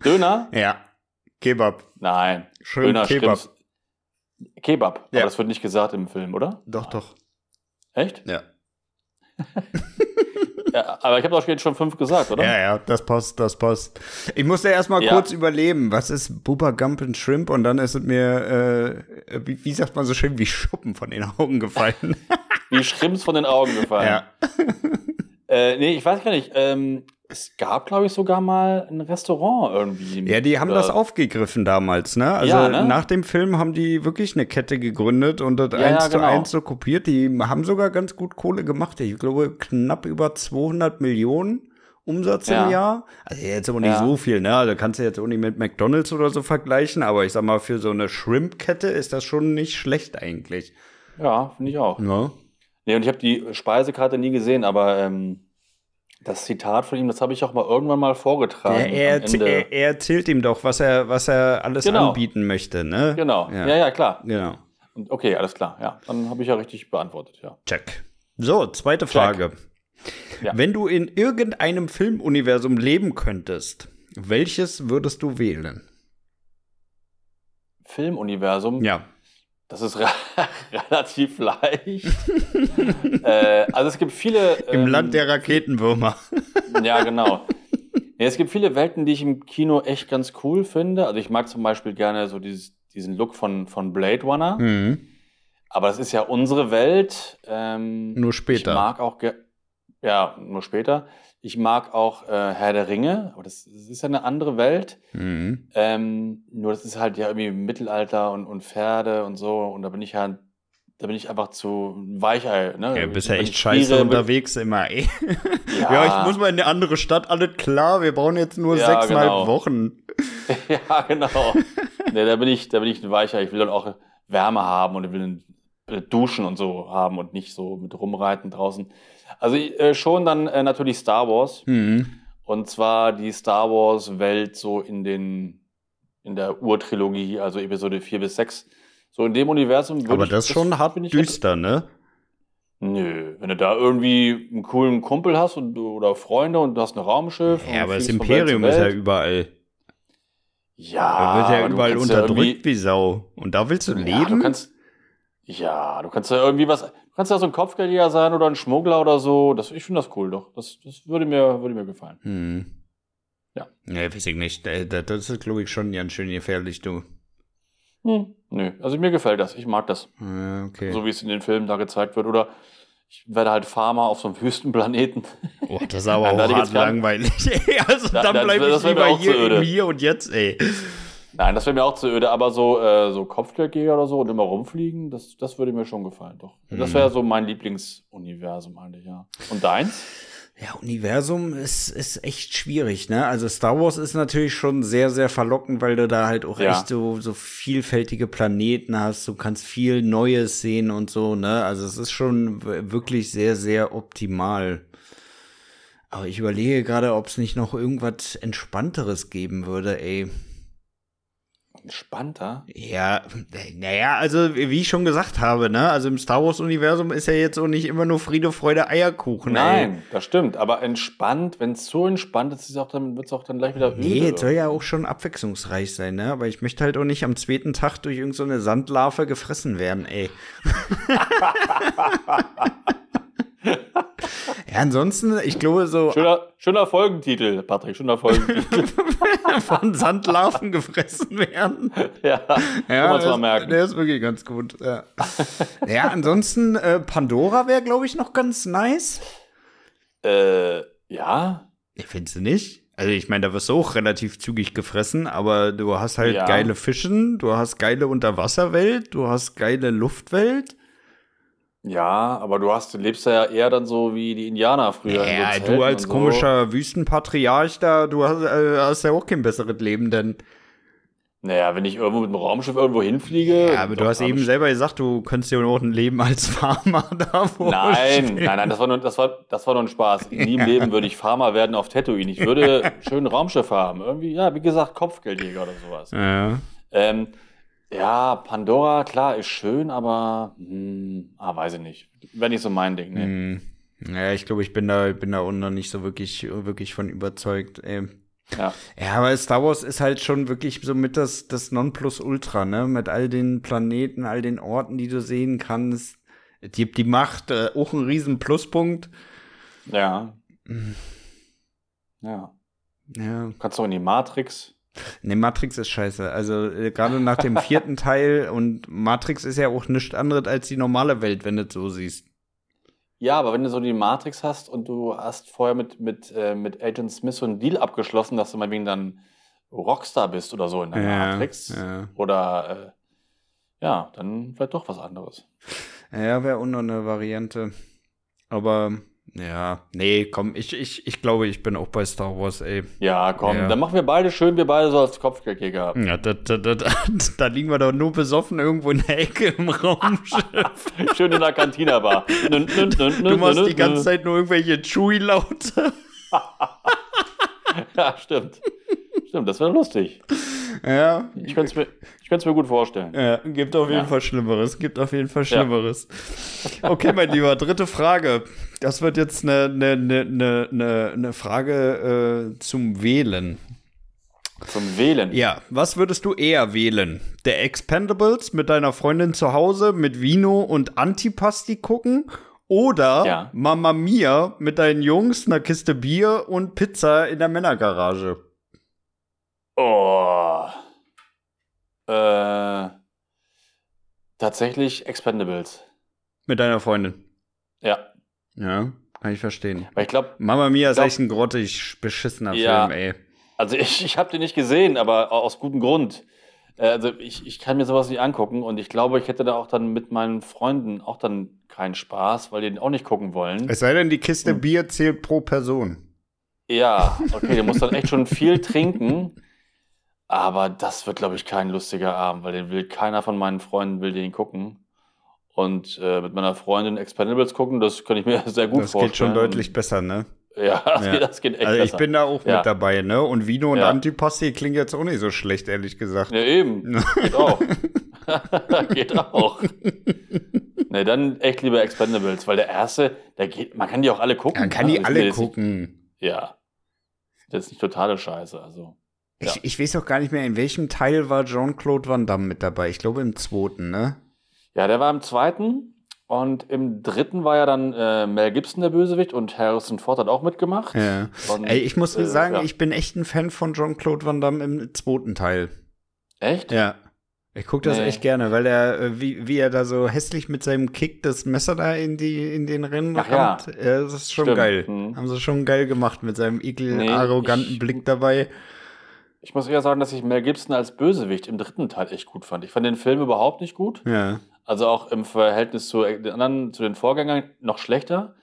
Döner? ja. Kebab. Nein. Shrimp Döner, Kebab. Schrimps. Kebab. Ja. Aber das wird nicht gesagt im Film, oder? Doch, doch. Echt? Ja. Ja, aber ich habe doch jetzt schon fünf gesagt, oder? Ja, ja, das passt, das passt. Ich musste erstmal Ja. kurz überleben, was ist Bubba Gump and Shrimp und dann ist es mir, äh, wie, wie sagt man so schön, wie Schuppen von den Augen gefallen. Wie Schrimps von den Augen gefallen. ja. Äh, nee, ich weiß gar nicht. Ähm, es gab, glaube ich, sogar mal ein Restaurant irgendwie. Ja, die haben das aufgegriffen damals, ne? Also Ja, ne? nach dem Film haben die wirklich eine Kette gegründet und das Ja, eins ja, zu genau. eins so kopiert. Die haben sogar ganz gut Kohle gemacht. Ich glaube, knapp über 200 Millionen Umsatz Ja. im Jahr. Also jetzt aber nicht Ja. so viel, ne? Also kannst du jetzt auch nicht mit McDonalds oder so vergleichen, aber ich sag mal, für so eine Shrimp-Kette ist das schon nicht schlecht eigentlich. Ja, finde ich auch. Ne? Nee, und ich habe die Speisekarte nie gesehen, aber ähm, das Zitat von ihm, das habe ich auch mal irgendwann mal vorgetragen. Er, er, er erzählt ihm doch, was er, was er alles Genau. anbieten möchte, ne? genau. Ja. Ja. ja, klar. Genau. Und okay, alles klar. Ja, dann habe ich ja richtig beantwortet, ja. Check. So, zweite Frage. Ja. Wenn du in irgendeinem Filmuniversum leben könntest, welches würdest du wählen? Filmuniversum. Ja. Das ist re relativ leicht. äh, also es gibt viele. Im ähm, Land der Raketenwürmer. Ja, genau. Nee, es gibt viele Welten, die ich im Kino echt ganz cool finde. Also ich mag zum Beispiel gerne so dieses, diesen Look von, von Blade Runner. Mhm. Aber das ist ja unsere Welt. Ähm, Nur später. Ich mag auch, ja, nur später. Ich mag auch äh, Herr der Ringe, aber das, das ist ja eine andere Welt. Mhm. Ähm, nur das ist halt ja irgendwie Mittelalter und, und Pferde und so. Und da bin ich ja, da bin ich einfach zu Weichei. Ne? Ja, du bist ja echt scheiße friere, unterwegs immer, ey. Ja, Ja, ich muss mal in eine andere Stadt, alles klar, wir brauchen jetzt nur Ja, sechseinhalb genau. Wochen. ja, genau. nee, da bin ich, da bin ich ein Weicher. Ich will dann auch Wärme haben und ich will ein, äh, duschen und so haben und nicht so mit rumreiten draußen. Also äh, schon dann äh, natürlich Star Wars. Mhm. Und zwar die Star Wars-Welt so in den, in der Urtrilogie, also Episode 4 bis 6. So in dem Universum würde Aber das ist schon hart bin ich düster, ne? Nö, wenn du da irgendwie einen coolen Kumpel hast und, oder Freunde und du hast ein Raumschiff. Ja, aber das Imperium ist ja überall. Ja, Da wird ja überall ja unterdrückt irgendwie- wie Sau. Und da willst du Ja, leben? du kannst, ja, du kannst ja irgendwie was, kannst ja so ein Kopfgeldjäger sein oder ein Schmuggler oder so. Das, ich finde das cool doch. Das, das würde mir, würde mir gefallen. Hm. Ja. Ja, weiß ich nicht. Äh, Das ist, glaube ich, schon ganz schön gefährlich, du. Hm, nö, also mir gefällt das. Ich mag das. Ja, okay. So wie es in den Filmen da gezeigt wird. Oder ich werde halt Farmer auf so einem Wüstenplaneten. Oh, das ist aber auch hart langweilig. Ey, also Da- dann bleibe ich lieber hier Hier und Jetzt, ey. Nein, das wäre mir auch zu öde, aber so, äh, so Kopfgeldjäger oder so und immer rumfliegen, das, das würde mir schon gefallen, doch. Das Hm. wäre so mein Lieblingsuniversum eigentlich, ja. Und deins? Ja, Universum ist, ist echt schwierig, ne? Also Star Wars ist natürlich schon sehr, sehr verlockend, weil du da halt auch Ja. echt so, so vielfältige Planeten hast. Du kannst viel Neues sehen und so, ne? Also es ist schon wirklich sehr, sehr optimal. Aber ich überlege gerade, ob es nicht noch irgendwas Entspannteres geben würde, ey. Entspannter? Ja, naja, also wie ich schon gesagt habe, ne? Also im Star Wars-Universum ist ja jetzt auch nicht immer nur Friede, Freude, Eierkuchen, ey. Nein, das stimmt. Aber entspannt, wenn es so entspannt ist, ist auch dann, wird es auch dann gleich wieder öde. Nee, es soll ja auch schon abwechslungsreich sein, ne? Aber ich möchte halt auch nicht am zweiten Tag durch irgendeine so Sandlarve gefressen werden, ey. ja, ansonsten, ich glaube, so Schöner, schöner Folgentitel, Patrick, schöner Folgentitel. von Sandlarven gefressen werden. ja, Ja, kann man der mal ist, merken. der ist wirklich ganz gut. Ja, ja ansonsten, äh, Pandora wäre, glaube ich, noch ganz nice. Äh, ja, Ich findest du nicht? Also ich meine, da wirst du auch relativ zügig gefressen, aber du hast halt Ja. geile Fischen, du hast geile Unterwasserwelt, du hast geile Luftwelt. Ja, aber du hast, lebst ja eher dann so wie die Indianer früher. in so Ja, du als so. komischer Wüstenpatriarch da, du hast, äh, hast ja auch kein besseres Leben, denn. Naja, wenn ich irgendwo mit dem Raumschiff irgendwo hinfliege. Ja, aber du hast eben selber gesagt, du könntest ja auch ein Leben als Farmer da wo Nein, nein, nein, das war nur, das war, das war nur ein Spaß. Nie im Leben würde ich Farmer werden auf Tatooine. Ich würde schön Raumschiff haben. Irgendwie, ja, wie gesagt, Kopfgeldjäger oder sowas. Ja. Ähm, ja, Pandora, klar, ist schön, aber hm, ah, weiß ich nicht. Wäre nicht so mein Ding, ne? Hm. Ja, ich glaube, ich bin da, bin da unten noch nicht so wirklich, wirklich von überzeugt. Ey. Ja. Ja, aber Star Wars ist halt schon wirklich so mit das, das Nonplusultra, ne? Mit all den Planeten, all den Orten, die du sehen kannst. Die, die Macht, äh, auch ein riesen Pluspunkt. Ja. Ja. Ja. Kannst du auch in die Matrix. Ne, Matrix ist scheiße. Also äh, gerade nach dem vierten Teil und Matrix ist ja auch nichts anderes als die normale Welt, wenn du es so siehst. Ja, aber wenn du so die Matrix hast und du hast vorher mit, mit, äh, mit Agent Smith so einen Deal abgeschlossen, dass du mal wegen dann Rockstar bist oder so in der Matrix. ja. Oder äh, ja, dann vielleicht doch was anderes. Ja, wäre auch noch eine Variante. Aber ja, nee, komm, ich, ich, ich glaube, ich bin auch bei Star Wars, ey. Ja, komm, Ja. dann machen wir beide schön, wir beide so als Kopfgeldjäger. Ja, da, da, da, da, liegen wir doch nur besoffen irgendwo in der Ecke im Raumschiff. Schön in der nün, nün, Du machst die ganze. Zeit nur irgendwelche Chewie-Laute. Ja, stimmt. Stimmt, das wäre lustig. Ja. Ich könnte es mir, ich mir gut vorstellen. Ja, gibt auf jeden Ja. Fall Schlimmeres. Gibt auf jeden Fall Schlimmeres. Okay, mein Lieber, dritte Frage. Das wird jetzt eine, eine, eine, eine, eine- Frage äh, zum Wählen. Zum Wählen. Ja, was würdest du eher wählen? Der Expendables mit deiner Freundin zu Hause mit Vino und Antipasti gucken? Oder Ja. Mama Mia mit deinen Jungs, einer Kiste Bier und Pizza in der Männergarage? Oh. Äh, tatsächlich Expendables. Mit deiner Freundin. Ja. Ja, kann ich verstehen. Weil ich glaube, Mama Mia ist Glaub- echt ein grottig beschissener Ja. Film, ey. also ich, ich habe den nicht gesehen, aber aus gutem Grund. Äh, Also ich, ich kann mir sowas nicht angucken und ich glaube, ich hätte da auch dann mit meinen Freunden auch dann keinen Spaß, weil die den auch nicht gucken wollen. Es sei denn, die Kiste Hm. Bier zählt pro Person. Ja, okay, der muss dann echt schon viel trinken. Aber das wird, glaube ich, kein lustiger Abend, weil den will keiner von meinen Freunden will den gucken. Und äh, mit meiner Freundin Expendables gucken, das kann ich mir sehr gut das vorstellen. geht schon deutlich besser, ne? Ja, das, Ja. Geht, das geht echt Also ich besser. bin da auch Ja. mit dabei, ne? Und Vino und Ja. Antipasti klingt jetzt auch nicht so schlecht, ehrlich gesagt. Ja, eben. Geht auch. geht auch. Ne, dann echt lieber Expendables, weil der erste, der geht, man kann die auch alle gucken. Man kann die Ich alle nicht- gucken. Ja. Das ist nicht totale Scheiße, also. Ja. Ich, ich weiß auch gar nicht mehr, in welchem Teil war Jean-Claude Van Damme mit dabei. Ich glaube im zweiten, ne? Ja, der war im zweiten und im dritten war ja dann äh, Mel Gibson der Bösewicht und Harrison Ford hat auch mitgemacht. Ja. Und, Ey, ich muss äh, sagen, ja. ich bin echt ein Fan von Jean-Claude Van Damme im zweiten Teil. Echt? Ja. Ich gucke das Nee. echt gerne, weil er, äh, wie, wie er da so hässlich mit seinem Kick das Messer da in, die, in den Rennen Ach ja. rammt. Ja, das ist schon Stimmt. geil. Mhm. Haben sie schon geil gemacht mit seinem ekel Nee, arroganten ich- Blick dabei. Ich muss eher sagen, dass ich Mel Gibson als Bösewicht im dritten Teil echt gut fand. Ich fand den Film überhaupt nicht gut. Ja. Also auch im Verhältnis zu den anderen, zu den Vorgängern noch schlechter.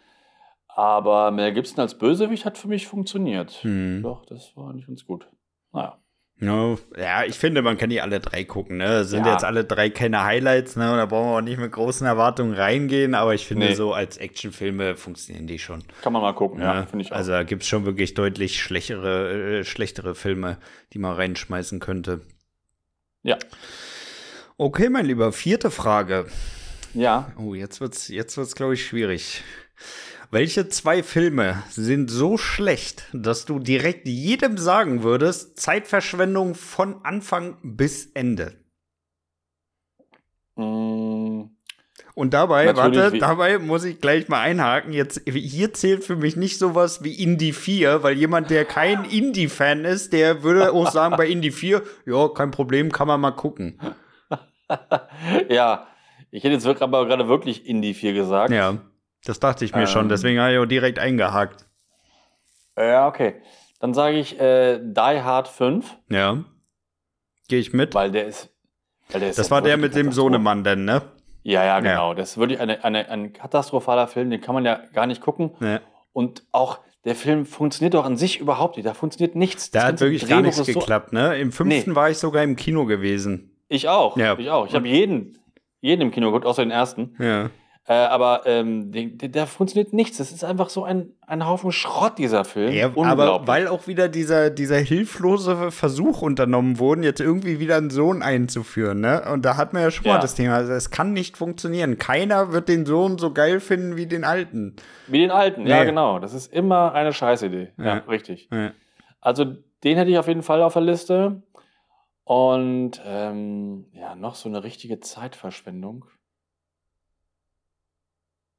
Aber Mel Gibson als Bösewicht hat für mich funktioniert. Hm. Doch, das war nicht ganz gut. Naja. No, ja, ich finde, man kann die alle drei gucken. Ne? Sind Ja. jetzt alle drei keine Highlights, ne? Und da brauchen wir auch nicht mit großen Erwartungen reingehen, aber ich finde, Nee. so als Actionfilme funktionieren die schon. Kann man mal gucken, ja, ne? finde ich auch. Also da gibt es schon wirklich deutlich schlechtere, äh, schlechtere Filme, die man reinschmeißen könnte. ja. Okay, mein Lieber, vierte Frage. Ja. Oh, jetzt wird's, jetzt wird's, glaube ich, schwierig. Welche zwei Filme sind so schlecht, dass du direkt jedem sagen würdest, Zeitverschwendung von Anfang bis Ende? Mm, Und dabei, Natürlich, warte, dabei muss ich gleich mal einhaken. Jetzt, hier zählt für mich nicht sowas wie Indie 4, weil jemand, der kein Indie-Fan ist, der würde auch sagen bei Indie 4, ja, kein Problem, kann man mal gucken. ja. Ich hätte jetzt wirklich- aber gerade wirklich Indie 4 gesagt. Ja, das dachte ich mir Ähm. schon, deswegen habe ich auch direkt eingehakt. Ja, okay. Dann sage ich äh, Die Hard 5, Ja. Gehe ich mit. weil der ist. Weil der ist Das ja war der mit dem. Sohnemann denn, ne? Ja, ja, Ja. genau. Das ist wirklich eine, eine, ein katastrophaler Film, den kann man ja gar nicht gucken. Ja. Und auch der Film funktioniert doch an sich überhaupt nicht. Da funktioniert nichts. Da hat wirklich gar nichts geklappt, ne? Im fünften Nee. war ich sogar im Kino gewesen. Ich auch. Ja. Ich auch. Ich habe jeden, jeden im Kino geguckt, außer den ersten. Ja. Äh, aber ähm, der funktioniert nichts. Das ist einfach so ein, ein Haufen Schrott, dieser Film. Ja, aber weil auch wieder dieser, dieser hilflose Versuch unternommen wurde, jetzt irgendwie wieder einen Sohn einzuführen, ne? Und da hat man ja schon mal Ja. das Thema. Also es kann nicht funktionieren. Keiner wird den Sohn so geil finden wie den alten. Wie den alten, ja, Nee. genau. Das ist immer eine Scheißidee. Ja, Ja. richtig. Ja. Also den hätte ich auf jeden Fall auf der Liste. Und ähm, ja, noch so eine richtige Zeitverschwendung.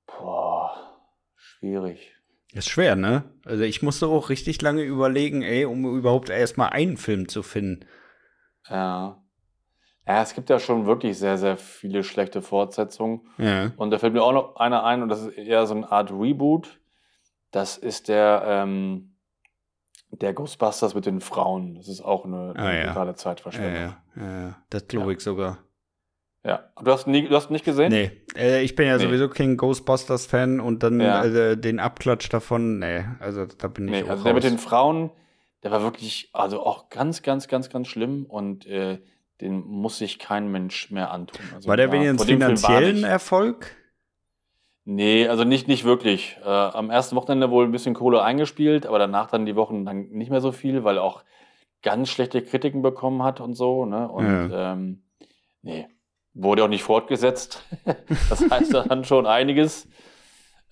Boah, schwierig. Ist schwer, ne? Also ich musste auch richtig lange überlegen, ey, um überhaupt erstmal einen Film zu finden. Ja. Ja, es gibt ja schon wirklich sehr, sehr viele schlechte Fortsetzungen. Ja. Und da fällt mir auch noch einer ein, und das ist eher so eine Art Reboot. Das ist der, ähm, der Ghostbusters mit den Frauen. Das ist auch eine, eine Ah, ja. totale Zeitverschwendung. ja, ja, ja. Das glaube ich sogar. Ja. Du hast nie, du hast nicht gesehen? Nee, äh, ich bin ja Nee. sowieso kein Ghostbusters-Fan und dann Ja. äh, den Abklatsch davon, nee, also da bin ich Nee, auch also der mit den Frauen, der war wirklich, also auch ganz, ganz, ganz, ganz schlimm und äh, den muss sich kein Mensch mehr antun. Also, War der ja, wenigstens finanziellen. Erfolg? Nee, also nicht, nicht wirklich. Äh, am ersten Wochenende wohl ein bisschen Kohle eingespielt, aber danach dann die Wochen dann nicht mehr so viel, weil er auch ganz schlechte Kritiken bekommen hat und so. Ne? Und ähm, nee, wurde auch nicht fortgesetzt. das heißt dann schon einiges.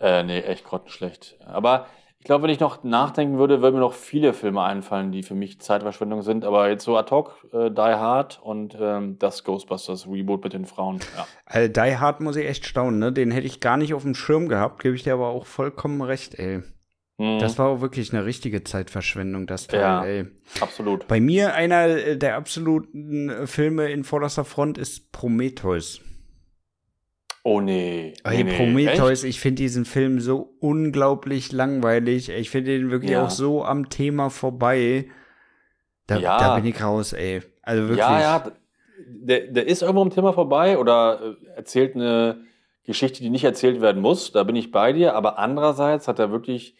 Äh, nee, echt grottenschlecht. Aber ich glaube, wenn ich noch nachdenken würde, würden mir noch viele Filme einfallen, die für mich Zeitverschwendung sind. Aber jetzt so ad hoc, äh, Die Hard und ähm, das Ghostbusters Reboot mit den Frauen. Ja. Also Die Hard muss ich echt staunen, ne? Den hätte ich gar nicht auf dem Schirm gehabt, gebe ich dir aber auch vollkommen recht, ey. Mhm, Das war auch wirklich eine richtige Zeitverschwendung, das Teil, Ja. ey. absolut. Bei mir einer der absoluten äh, Filme in vorderster Front ist Prometheus. Oh nee. Ey, nee. Prometheus, Echt? ich finde diesen Film so unglaublich langweilig. Ich finde ihn wirklich Ja. auch so am Thema vorbei. Da, Ja. da bin ich raus, ey. Also wirklich. Ja, ja. Der, der ist irgendwo am Thema vorbei oder äh, erzählt eine Geschichte, die nicht erzählt werden muss. Da bin ich bei dir. Aber andererseits hat er wirklich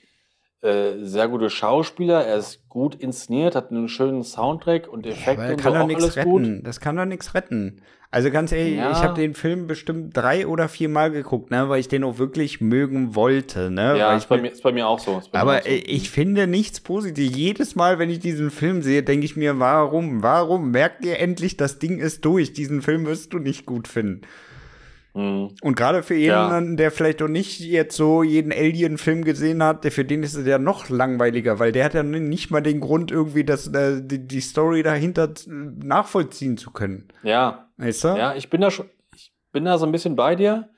äh, sehr gute Schauspieler. Er ist gut inszeniert, hat einen schönen Soundtrack und Ja, Effekte aber und kann so auch nichts alles retten. gut. Das kann doch nichts retten. Also ganz ehrlich, Ja. ich habe den Film bestimmt drei oder vier Mal geguckt, ne, weil ich den auch wirklich mögen wollte, ne? Ja, ist bei, mir- ist bei mir auch so. Aber auch so. ich finde nichts positiv. Jedes Mal, wenn ich diesen Film sehe, denke ich mir, warum? Warum? Merkt ihr endlich, das Ding ist durch. Diesen Film wirst du nicht gut finden. Mhm. Und gerade für Ja. jemanden, der vielleicht auch nicht jetzt so jeden Alien-Film gesehen hat, der für den ist es ja noch langweiliger, weil der hat ja nicht mal den Grund, irgendwie das, äh, die, die Story dahinter nachvollziehen zu können. Ja, Weißt du? ja, ich bin da schon, ich bin da so ein bisschen bei dir,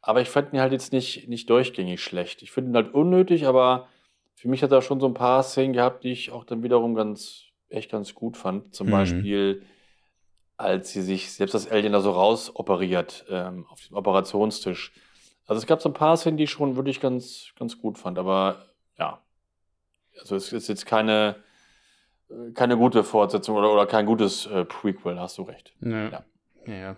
aber ich fand ihn halt jetzt nicht, nicht durchgängig schlecht. Ich finde ihn halt unnötig, aber für mich hat er schon so ein paar Szenen gehabt, die ich auch dann wiederum ganz, echt ganz gut fand. Zum Mhm. Beispiel, als sie sich selbst das Alien da so rausoperiert ähm, auf dem Operationstisch. Also es gab so ein paar Szenen, die ich schon wirklich ganz, ganz gut fand, aber ja. Also es ist jetzt keine, äh, keine gute Fortsetzung oder, oder kein gutes äh, Prequel, hast du recht. Ja. Ja. Ja.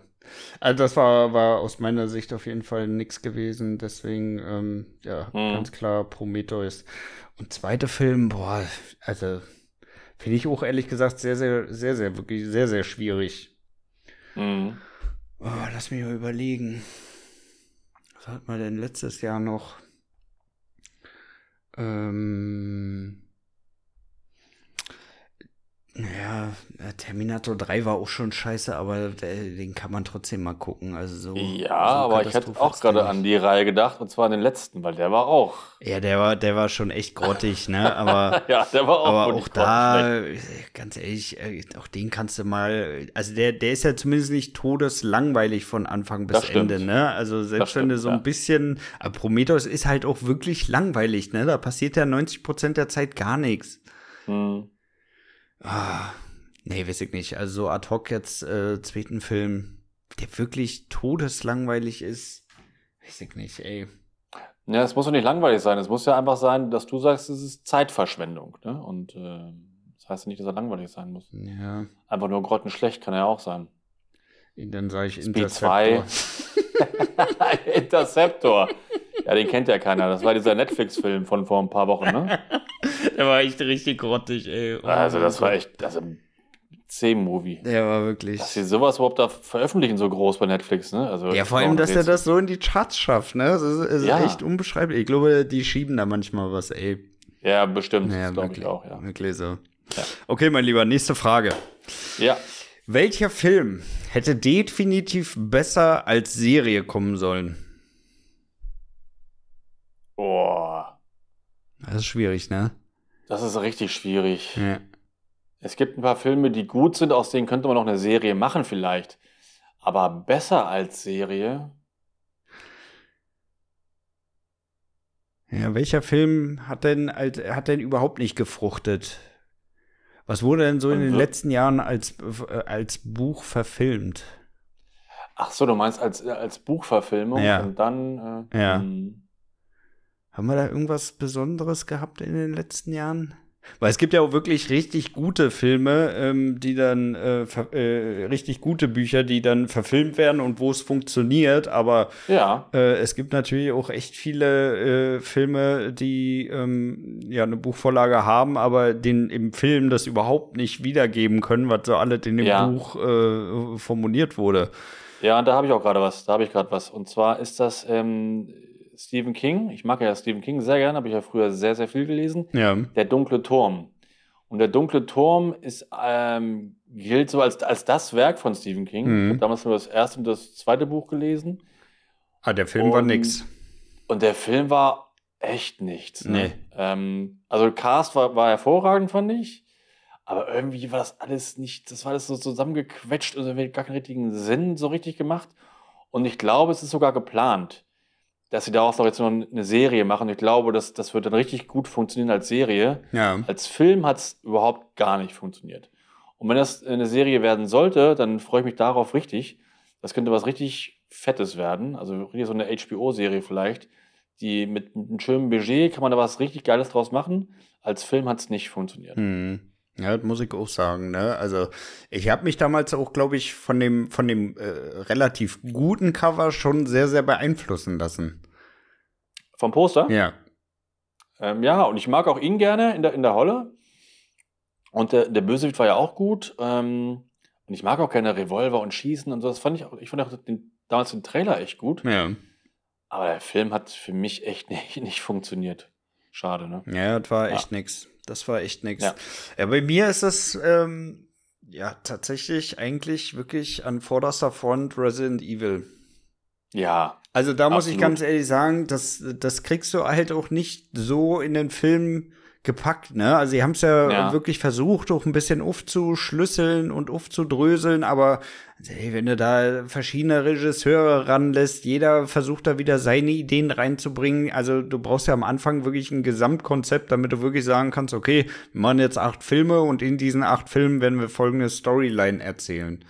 Also das war, war aus meiner Sicht auf jeden Fall nichts gewesen. Deswegen, ähm, ja, Mhm. ganz klar Prometheus. Und zweiter Film, boah, also finde ich auch ehrlich gesagt sehr, sehr, sehr, sehr, wirklich sehr, sehr schwierig. Mhm. Oh, lass mich mal überlegen. Was hat man denn letztes Jahr noch? Ähm. Ja, Terminator 3 war auch schon scheiße, aber der- den kann man trotzdem mal gucken. Also so. Ja, so aber ich hätte Katastrophe auch gerade an die Reihe gedacht, und zwar an den letzten, weil der war auch. Ja, der war, der war schon echt grottig, ne? Aber. Ja, der war auch Aber auch da, grottenschlecht. ganz ehrlich, äh, auch den kannst du mal, also der, der ist ja zumindest nicht todeslangweilig von Anfang bis stimmt. Ende, ne? Also selbst Das wenn du stimmt, so ja. ein bisschen, aber Prometheus ist halt auch wirklich langweilig, ne? Da passiert ja 90 Prozent der Zeit gar nichts. Hm. Ah, nee, weiß ich nicht. Also so ad hoc jetzt, äh, zweiten Film, der wirklich todeslangweilig ist, weiß ich nicht, ey. Ja, es muss doch nicht langweilig sein. Es muss ja einfach sein, dass du sagst, es ist Zeitverschwendung. Ne? Und äh, das heißt ja nicht, dass er langweilig sein muss. Ja, Einfach nur grottenschlecht kann er ja auch sein. dann sage ich Speed Interceptor. 2. Interceptor. Ja, den kennt ja keiner. Das war dieser Netflix-Film von vor ein paar Wochen, ne? Der war echt richtig grottig, ey. Also, das war echt, also C-Movie. Der war wirklich. Dass sie sowas überhaupt da veröffentlichen, so groß bei Netflix, ne? Also, Ja, vor allem, dass er das so in die Charts schafft, ne? Das ist, ist Ja. echt unbeschreiblich. Ich glaube, die schieben da manchmal was, ey. Ja, bestimmt. Naja, das glaube ich wirklich, auch, ja. Wirklich so. Ja. Okay, mein Lieber, nächste Frage. Ja. Welcher Film hätte definitiv besser als Serie kommen sollen? Boah. Das ist schwierig, ne? Das ist richtig schwierig. Ja. Es gibt ein paar Filme, die gut sind, aus denen könnte man noch eine Serie machen vielleicht. Aber besser als Serie? Ja, welcher Film hat denn, als, hat denn überhaupt nicht gefruchtet? Was wurde denn so in den Mhm. letzten Jahren als, äh, als Buch verfilmt? Ach so, du meinst als, als Buchverfilmung Ja. und dann. Äh, Ja. hm. Haben wir da irgendwas Besonderes gehabt in den letzten Jahren? Weil es gibt ja auch wirklich richtig gute Filme, ähm, die dann, äh, ver- äh, richtig gute Bücher, die dann verfilmt werden und wo es funktioniert. Aber Ja. äh, es gibt natürlich auch echt viele äh, Filme, die ähm, ja eine Buchvorlage haben, aber den im Film das überhaupt nicht wiedergeben können, was so alles in dem Ja. Buch äh, formuliert wurde. Ja, und da habe ich auch gerade was. Da habe ich gerade was. Und zwar ist das ähm, Stephen King. Ich mag ja Stephen King sehr gern, habe ich ja früher sehr, sehr viel gelesen. Ja. Der dunkle Turm. Und der dunkle Turm ist, ähm, gilt so als, als das Werk von Stephen King. Mhm. Ich habe damals nur das erste und das zweite Buch gelesen. Ah, der Film war Und- nix. Und der Film war echt nichts. Ne? Nee. Ähm, also Cast war, war hervorragend, fand ich. Aber irgendwie war das alles nicht, das war alles so zusammengequetscht und irgendwie gar keinen richtigen Sinn so richtig gemacht. Und ich glaube, es ist sogar geplant, dass sie daraus noch jetzt noch eine Serie machen. Ich glaube, das, das wird dann richtig gut funktionieren als Serie. Ja. Als Film hat es überhaupt gar nicht funktioniert. Und wenn das eine Serie werden sollte, dann freue ich mich darauf richtig. Das könnte was richtig Fettes werden. Also so eine HBO-Serie vielleicht. Die mit, mit einem schönen Budget kann man da was richtig Geiles draus machen. Als Film hat es nicht funktioniert. Hm. Ja, das muss ich auch sagen, ne? Also, ich habe mich damals auch, glaube ich, von dem, von dem äh, relativ guten Cover schon sehr, sehr beeinflussen lassen. Vom Poster? Ja. Ähm, ja, und ich mag auch ihn gerne in der, in der Rolle. Und der, der Bösewicht war ja auch gut. Ähm, und ich mag auch gerne Revolver und Schießen und so. Das fand ich auch, ich fand auch den, damals den Trailer echt gut. Ja. Aber der Film hat für mich echt nicht, nicht funktioniert. Schade, ne? Ja, das war Ja. echt nix. Das war echt nix. Ja. Ja. bei mir ist es, ähm, ja, tatsächlich eigentlich wirklich an vorderster Front Resident Evil. Ja, Also da muss ich Absolut. ganz ehrlich sagen, das, das kriegst du halt auch nicht so in den Film gepackt, ne? Also sie haben es ja, Ja. wirklich versucht, auch ein bisschen aufzuschlüsseln und aufzudröseln, aber ey, wenn du da verschiedene Regisseure ranlässt, jeder versucht da wieder seine Ideen reinzubringen. Also du brauchst ja am Anfang wirklich ein Gesamtkonzept, damit du wirklich sagen kannst, okay, wir machen jetzt acht Filme und in diesen acht Filmen werden wir folgende Storyline erzählen.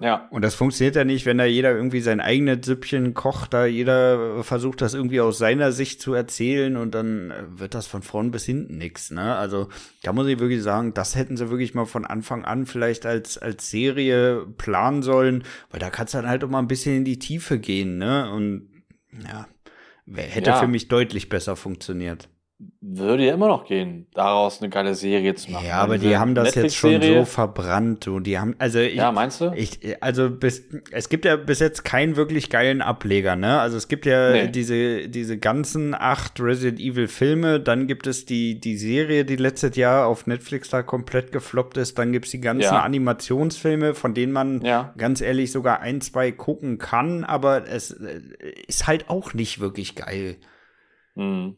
Ja. Und das funktioniert ja nicht, wenn da jeder irgendwie sein eigenes Süppchen kocht, da jeder versucht, das irgendwie aus seiner Sicht zu erzählen und dann äh, wird das von vorn bis hinten nix, ne? Also, da muss ich wirklich sagen, das hätten sie wirklich mal von Anfang an vielleicht als, als Serie planen sollen, weil da kannst du dann halt auch mal ein bisschen in die Tiefe gehen, ne? Und, ja, hätte Ja. für mich deutlich besser funktioniert. Würde ja immer noch gehen, daraus eine geile Serie zu machen. Ja, aber die haben das jetzt schon so verbrannt und die haben, also ich, Ja, meinst du? Ich, also bis, es gibt ja bis jetzt keinen wirklich geilen Ableger, ne? Also es gibt ja Nee. diese, diese ganzen acht Resident Evil Filme, dann gibt es die, die Serie, die letztes Jahr auf Netflix da komplett gefloppt ist, dann gibt's die ganzen Ja. Animationsfilme, von denen man Ja. ganz ehrlich sogar ein, zwei gucken kann, aber es äh, ist halt auch nicht wirklich geil. Mhm.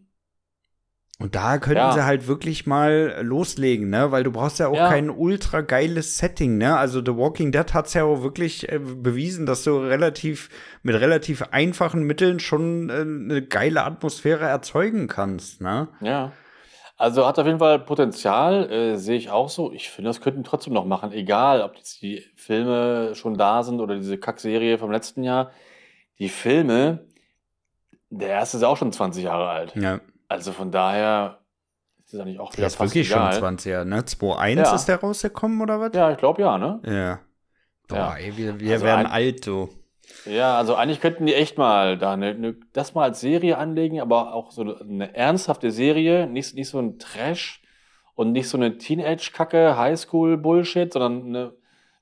Und da könnten Ja. sie halt wirklich mal loslegen, ne? Weil du brauchst ja auch Ja. kein ultra geiles Setting, ne? Also The Walking Dead hat's ja auch wirklich äh, bewiesen, dass du relativ mit relativ einfachen Mitteln schon äh, eine geile Atmosphäre erzeugen kannst, ne? Ja. Also hat auf jeden Fall Potenzial, äh, sehe ich auch so. Ich finde, das könnten trotzdem noch machen, egal ob jetzt die Filme schon da sind oder diese Kackserie vom letzten Jahr. Die Filme, der erste ist auch schon 20 Jahre alt. Ja. Also von daher ist das eigentlich auch wieder Der ist wirklich egal. schon 20 Jahre, ne? 2.1 Ja. ist der rausgekommen oder was? Ja, ich glaube ja, ne? Ja. Boah, Ja. ey, wir, wir Also werden ein- alt, so. Ja, also eigentlich könnten die echt mal da eine, eine, das mal als Serie anlegen, aber auch so eine ernsthafte Serie, nicht, nicht so ein Trash und nicht so eine Teenage-Kacke, Highschool-Bullshit, sondern eine,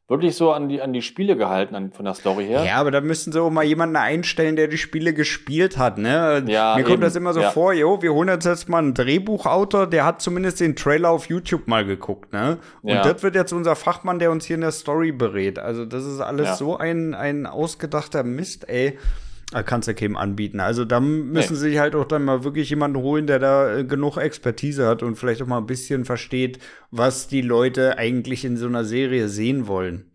wirklich so an die, an die Spiele gehalten an, von der Story her. Ja, aber da müssten sie auch mal jemanden einstellen, der die Spiele gespielt hat, ne? Ja, Mir kommt eben. das immer so Ja. vor, jo, wir holen uns jetzt mal einen Drehbuchautor, der hat zumindest den Trailer auf YouTube mal geguckt, ne? Und Ja. das wird jetzt unser Fachmann, der uns hier in der Story berät. Also, das ist alles Ja. so ein, ein ausgedachter Mist, ey. Da kannst du keinem anbieten. Also da müssen Nee. sie sich halt auch dann mal wirklich jemanden holen, der da äh, genug Expertise hat und vielleicht auch mal ein bisschen versteht, was die Leute eigentlich in so einer Serie sehen wollen.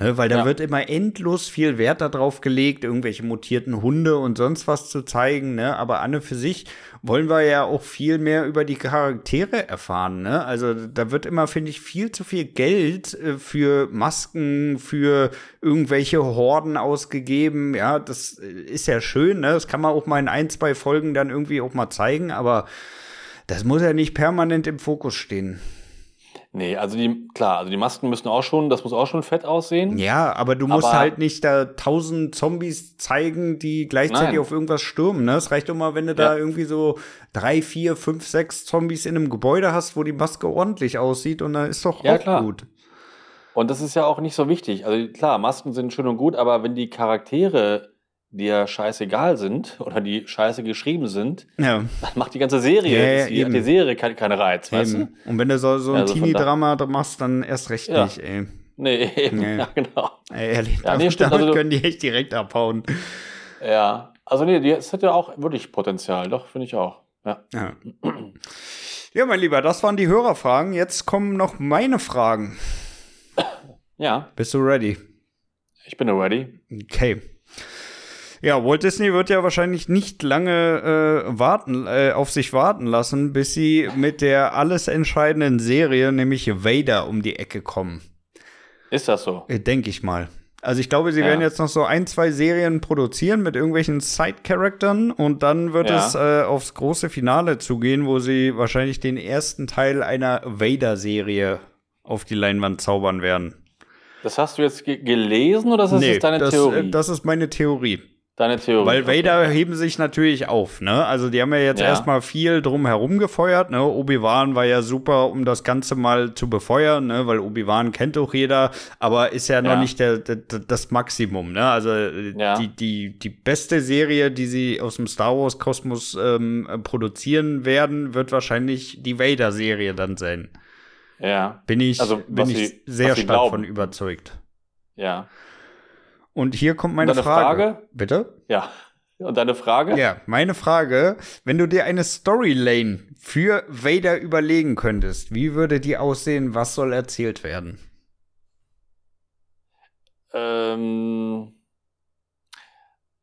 Ne, weil da Ja. wird immer endlos viel Wert darauf gelegt, irgendwelche mutierten Hunde und sonst was zu zeigen, ne? Aber an und für sich wollen wir ja auch viel mehr über die Charaktere erfahren, ne? Also da wird immer, finde ich, viel zu viel Geld äh, für Masken, für irgendwelche Horden ausgegeben. Ja, das äh, ist ja schön, ne? Das kann man auch mal in ein, zwei Folgen dann irgendwie auch mal zeigen, aber das muss ja nicht permanent im Fokus stehen. Nee, also die, klar, also die Masken müssen auch schon, das muss auch schon fett aussehen. Ja, aber du musst Aber- halt nicht da tausend Zombies zeigen, die gleichzeitig Nein. auf irgendwas stürmen. Ne? Es reicht mal, wenn du da Ja. irgendwie so drei, vier, fünf, sechs Zombies in einem Gebäude hast, wo die Maske ordentlich aussieht und dann ist doch Ja, auch klar. gut. Und das ist ja auch nicht so wichtig. Also klar, Masken sind schön und gut, aber wenn die Charaktere dir scheißegal sind oder die scheiße geschrieben sind, Ja, dann macht die ganze Serie, Ja, ja, die, eben. hat die Serie keinen keine Reiz, weißt du? eben. Und wenn du so, so ein Also Teenie-Drama machst, dann erst recht nicht, ey. Nee, eben, Nee. ja, genau. ey ehrlich, Ja, nee, stimmt, damit also- können die echt direkt abhauen. Ja, also nee, es hat ja auch wirklich Potenzial, doch, finde ich auch. Ja. Ja. ja, mein Lieber, das waren die Hörerfragen. Jetzt kommen noch meine Fragen. ja, Bist du ready? ich bin ready. Okay. Ja, Walt Disney wird ja wahrscheinlich nicht lange äh, warten, äh, auf sich warten lassen, bis sie mit der alles entscheidenden Serie, nämlich Vader, um die Ecke kommen. Ist das so? Äh, Denke ich mal. Also ich glaube, sie Ja. werden jetzt noch so ein, zwei Serien produzieren mit irgendwelchen Side-Charaktern und dann wird Ja. es äh, aufs große Finale zugehen, wo sie wahrscheinlich den ersten Teil einer Vader-Serie auf die Leinwand zaubern werden. Das hast du jetzt ge gelesen oder ist das jetzt deine das, Theorie? äh, das ist meine Theorie. Deine Theorie. Weil okay. Vader heben sich natürlich auf, ne? Also die haben ja jetzt Ja. erstmal viel drum herum gefeuert, ne? Obi-Wan war ja super, um das Ganze mal zu befeuern, ne? Weil Obi-Wan kennt doch jeder, aber ist ja noch Ja. nicht der, der, das Maximum, ne? Also äh, Ja. die, die, die beste Serie, die sie aus dem Star Wars-Kosmos ähm, äh, produzieren werden, wird wahrscheinlich die Vader-Serie dann sein. Ja, Bin ich, Also, bin ich sie- sehr stark glauben. von überzeugt. ja. Und hier kommt meine deine Frage. Frage? Bitte? Ja. Und deine Frage? Ja, meine Frage, wenn du dir eine Storylane für Vader überlegen könntest, wie würde die aussehen, was soll erzählt werden? Ähm,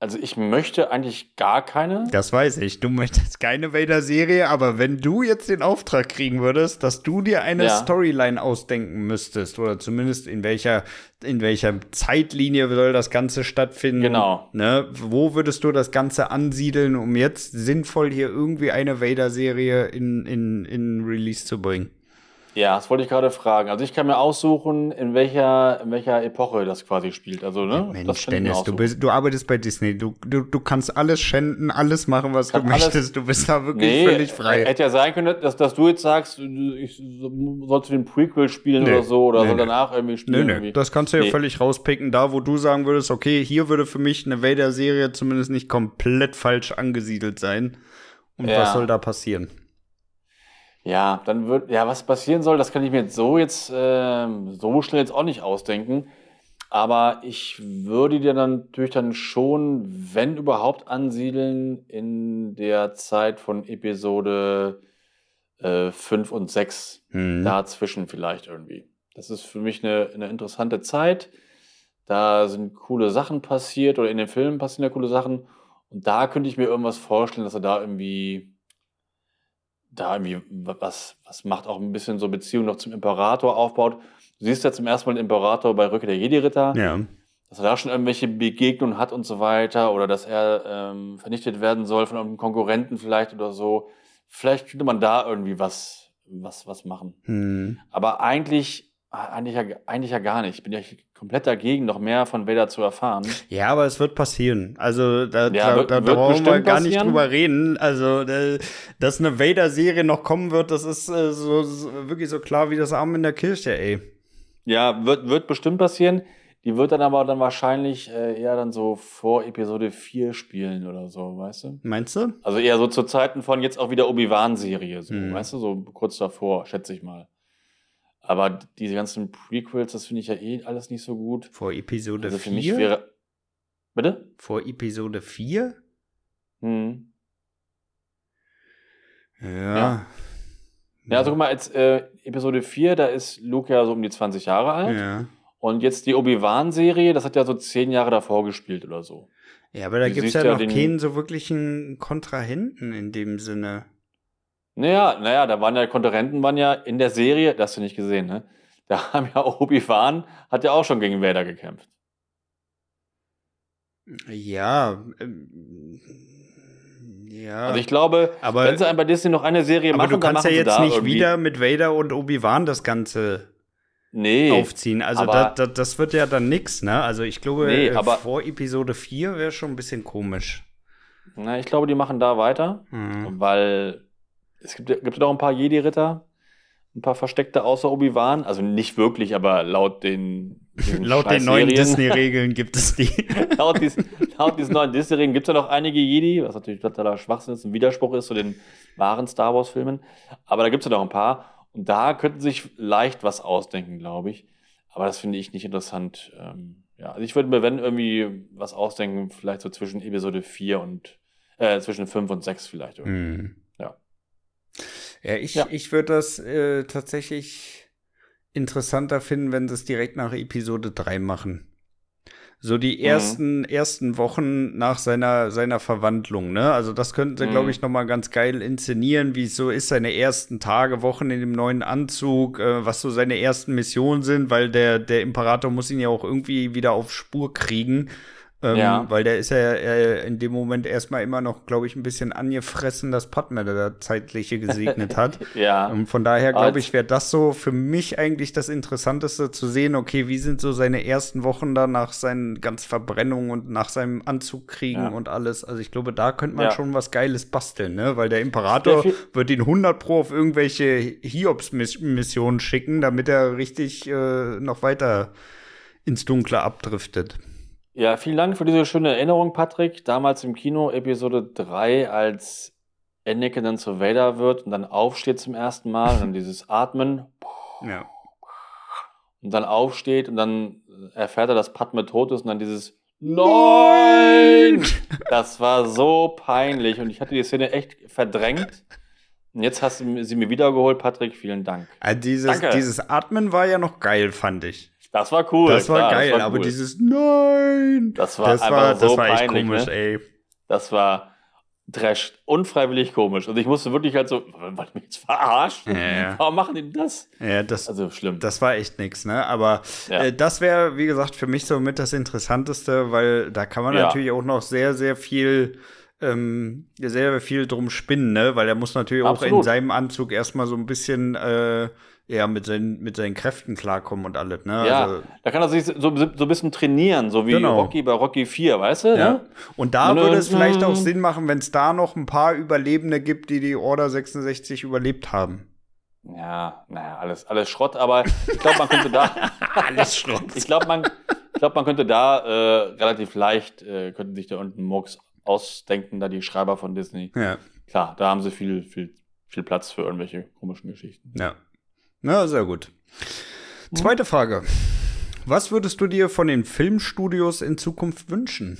Also ich möchte eigentlich gar keine. Das weiß ich. Du möchtest keine Vader-Serie, aber wenn du jetzt den Auftrag kriegen würdest, dass du dir eine Ja. Storyline ausdenken müsstest, oder zumindest in welcher, in welcher Zeitlinie soll das Ganze stattfinden. Genau. Ne? Wo würdest du das Ganze ansiedeln, um jetzt sinnvoll hier irgendwie eine Vader-Serie in, in, in Release zu bringen? Ja, das wollte ich gerade fragen. Also ich kann mir aussuchen, in welcher, in welcher Epoche das quasi spielt. Also, ne? Mensch, Dennis, du, bist, du arbeitest bei Disney. Du, du, du kannst alles schänden, alles machen, was du alles- möchtest. Du bist da wirklich Nee, völlig frei. hätte ja sein können, dass, dass du jetzt sagst, ich sollst du den Prequel spielen Nee. oder so oder Nee, soll nee. danach irgendwie spielen. nö, irgendwie. das kannst du ja Nee. völlig rauspicken, da wo du sagen würdest, okay, hier würde für mich eine Vader-Serie zumindest nicht komplett falsch angesiedelt sein. Und Ja. was soll da passieren? Ja, dann wird, ja, was passieren soll, das kann ich mir jetzt so jetzt, ähm, so schnell jetzt auch nicht ausdenken. Aber ich würde dir dann natürlich dann schon, wenn überhaupt, ansiedeln in der Zeit von Episode äh, 5 und 6. Hm. Dazwischen vielleicht irgendwie. Das ist für mich eine, eine interessante Zeit. Da sind coole Sachen passiert oder in den Filmen passieren ja coole Sachen. Und da könnte ich mir irgendwas vorstellen, dass er da irgendwie, da irgendwie was, was macht, auch ein bisschen so Beziehung noch zum Imperator aufbaut. Du siehst ja zum ersten Mal den Imperator bei Rücke der Jedi-Ritter, Ja. dass er da schon irgendwelche Begegnungen hat und so weiter oder dass er ähm, vernichtet werden soll von einem Konkurrenten vielleicht oder so. Vielleicht könnte man da irgendwie was, was, was machen. Hm. Aber eigentlich, eigentlich, ja, eigentlich ja gar nicht. Ich bin ja komplett dagegen, noch mehr von Vader zu erfahren. Ja, aber es wird passieren. Also da, Ja, da, wird- da wird brauchen wir gar nicht passieren. drüber reden. Also, dass eine Vader-Serie noch kommen wird, das ist äh, so, so wirklich so klar wie das Arm in der Kirche, ey. Ja, wird, wird bestimmt passieren. Die wird dann aber dann wahrscheinlich äh, eher dann so vor Episode 4 spielen oder so, weißt du? Meinst du? Also eher so zu Zeiten von jetzt auch wieder Obi-Wan-Serie, so, Mhm. weißt du, so kurz davor, schätze ich mal. Aber diese ganzen Prequels, das finde ich ja eh alles nicht so gut. Vor Episode Also für 4? mich wäre. Bitte? Vor Episode 4? Hm. Ja. Ja. Ja, also guck mal, jetzt äh, Episode 4, da ist Luke ja so um die 20 Jahre alt. Ja. Und jetzt die Obi-Wan-Serie, das hat ja so zehn Jahre davor gespielt oder so. Ja, aber da gibt es ja ja noch den- keinen so wirklichen Kontrahenten in dem Sinne. Naja, naja, da waren ja Konkurrenten, waren ja in der Serie, das hast du nicht gesehen, ne? Da haben ja Obi-Wan, hat ja auch schon gegen Vader gekämpft. Ja. Ähm, ja. Also ich glaube, aber wenn sie einem bei Disney noch eine Serie aber machen, du dann kannst ja jetzt nicht irgendwie- wieder mit Vader und Obi-Wan das Ganze nee, aufziehen. Also aber- da, da, das wird ja dann nix, ne? Also ich glaube, Nee, äh, aber- vor Episode 4 wäre schon ein bisschen komisch. Na, ich glaube, die machen da weiter, Mhm. weil es gibt, gibt ja noch ein paar Jedi-Ritter, ein paar versteckte außer Obi-Wan, also nicht wirklich, aber laut den diesen Laut den neuen Disney-Regeln gibt es die. laut, dies, laut diesen neuen Disney-Regeln gibt es ja noch einige Jedi, was natürlich totaler Schwachsinn ist, ein Widerspruch ist zu den wahren Star Wars-Filmen. Aber da gibt es ja noch ein paar. Und da könnten sich leicht was ausdenken, glaube ich. Aber das finde ich nicht interessant. Ähm, ja, also ich würde mir, wenn irgendwie was ausdenken, vielleicht so zwischen Episode 4 und äh, zwischen 5 und 6 vielleicht. irgendwie. Mhm. Ja. Ich, Ja. ich würde das äh, tatsächlich interessanter finden, wenn sie es direkt nach Episode 3 machen. So die Mhm. ersten, ersten Wochen nach seiner, seiner Verwandlung, ne? Also das könnten sie, Mhm. glaube ich, noch mal ganz geil inszenieren, wie es so ist, seine ersten Tage, Wochen in dem neuen Anzug, äh, was so seine ersten Missionen sind, weil der, der Imperator muss ihn ja auch irgendwie wieder auf Spur kriegen. Ähm, Ja. Weil der ist ja äh, in dem Moment erstmal immer noch, glaube ich, ein bisschen angefressen, dass Padme da zeitliche gesegnet hat. Ja. Und von daher glaube ich, wäre das so für mich eigentlich das Interessanteste zu sehen, okay, wie sind so seine ersten Wochen da nach seinen ganz Verbrennungen und nach seinem Anzug kriegen Ja. und alles. Also ich glaube, da könnte man Ja. schon was Geiles basteln, ne? Weil der Imperator viel- wird ihn 100 pro auf irgendwelche Hiobs-Missionen schicken, damit er richtig äh, noch weiter ins Dunkle abdriftet. Ja, vielen Dank für diese schöne Erinnerung, Patrick. Damals im Kino, Episode 3, als Anakin dann zu Vader wird und dann aufsteht zum ersten Mal und dann dieses Atmen Ja. und dann aufsteht und dann erfährt er, dass Padme tot ist und dann dieses Nein! Das war so peinlich und ich hatte die Szene echt verdrängt. Und jetzt hast du sie mir wiedergeholt, Patrick. Vielen Dank. Also dieses, Danke. dieses Atmen war ja noch geil, fand ich. Das war cool. Das war klar, geil, das war aber cool. dieses Nein. Das war das einfach war, so das war echt peinlich, komisch, ne? ey. Das war Trash, unfreiwillig komisch. Und ich musste wirklich halt so, wollt mich jetzt verarschen? Ja. Warum machen die denn das? Ja, das, Also schlimm. das war echt nix, ne? Aber Ja. äh, das wäre, wie gesagt, für mich so mit das Interessanteste, weil da kann man Ja. natürlich auch noch sehr, sehr viel, ähm, sehr, viel drum spinnen, ne? Weil er muss natürlich auch in Absolut. seinem Anzug erstmal so ein bisschen, äh, ja, mit seinen, mit seinen Kräften klarkommen und alles, ne? ja, Also, da kann er sich so, so ein bisschen trainieren, so wie Genau. Rocky bei Rocky 4, weißt du? Ja. Ne? Und da Und, würde es äh, vielleicht auch mm. Sinn machen, wenn es da noch ein paar Überlebende gibt, die die Order 66 überlebt haben. Ja, naja, alles, alles Schrott, aber ich glaube, man könnte da. Alles Schrott. ich glaube, man, ich glaub, man könnte da äh, relativ leicht, äh, könnten sich da unten Murks ausdenken, da die Schreiber von Disney. Ja, Klar, da haben sie viel, viel, viel Platz für irgendwelche komischen Geschichten. ja. Na, sehr gut. Zweite Frage. Was würdest du dir von den Filmstudios in Zukunft wünschen?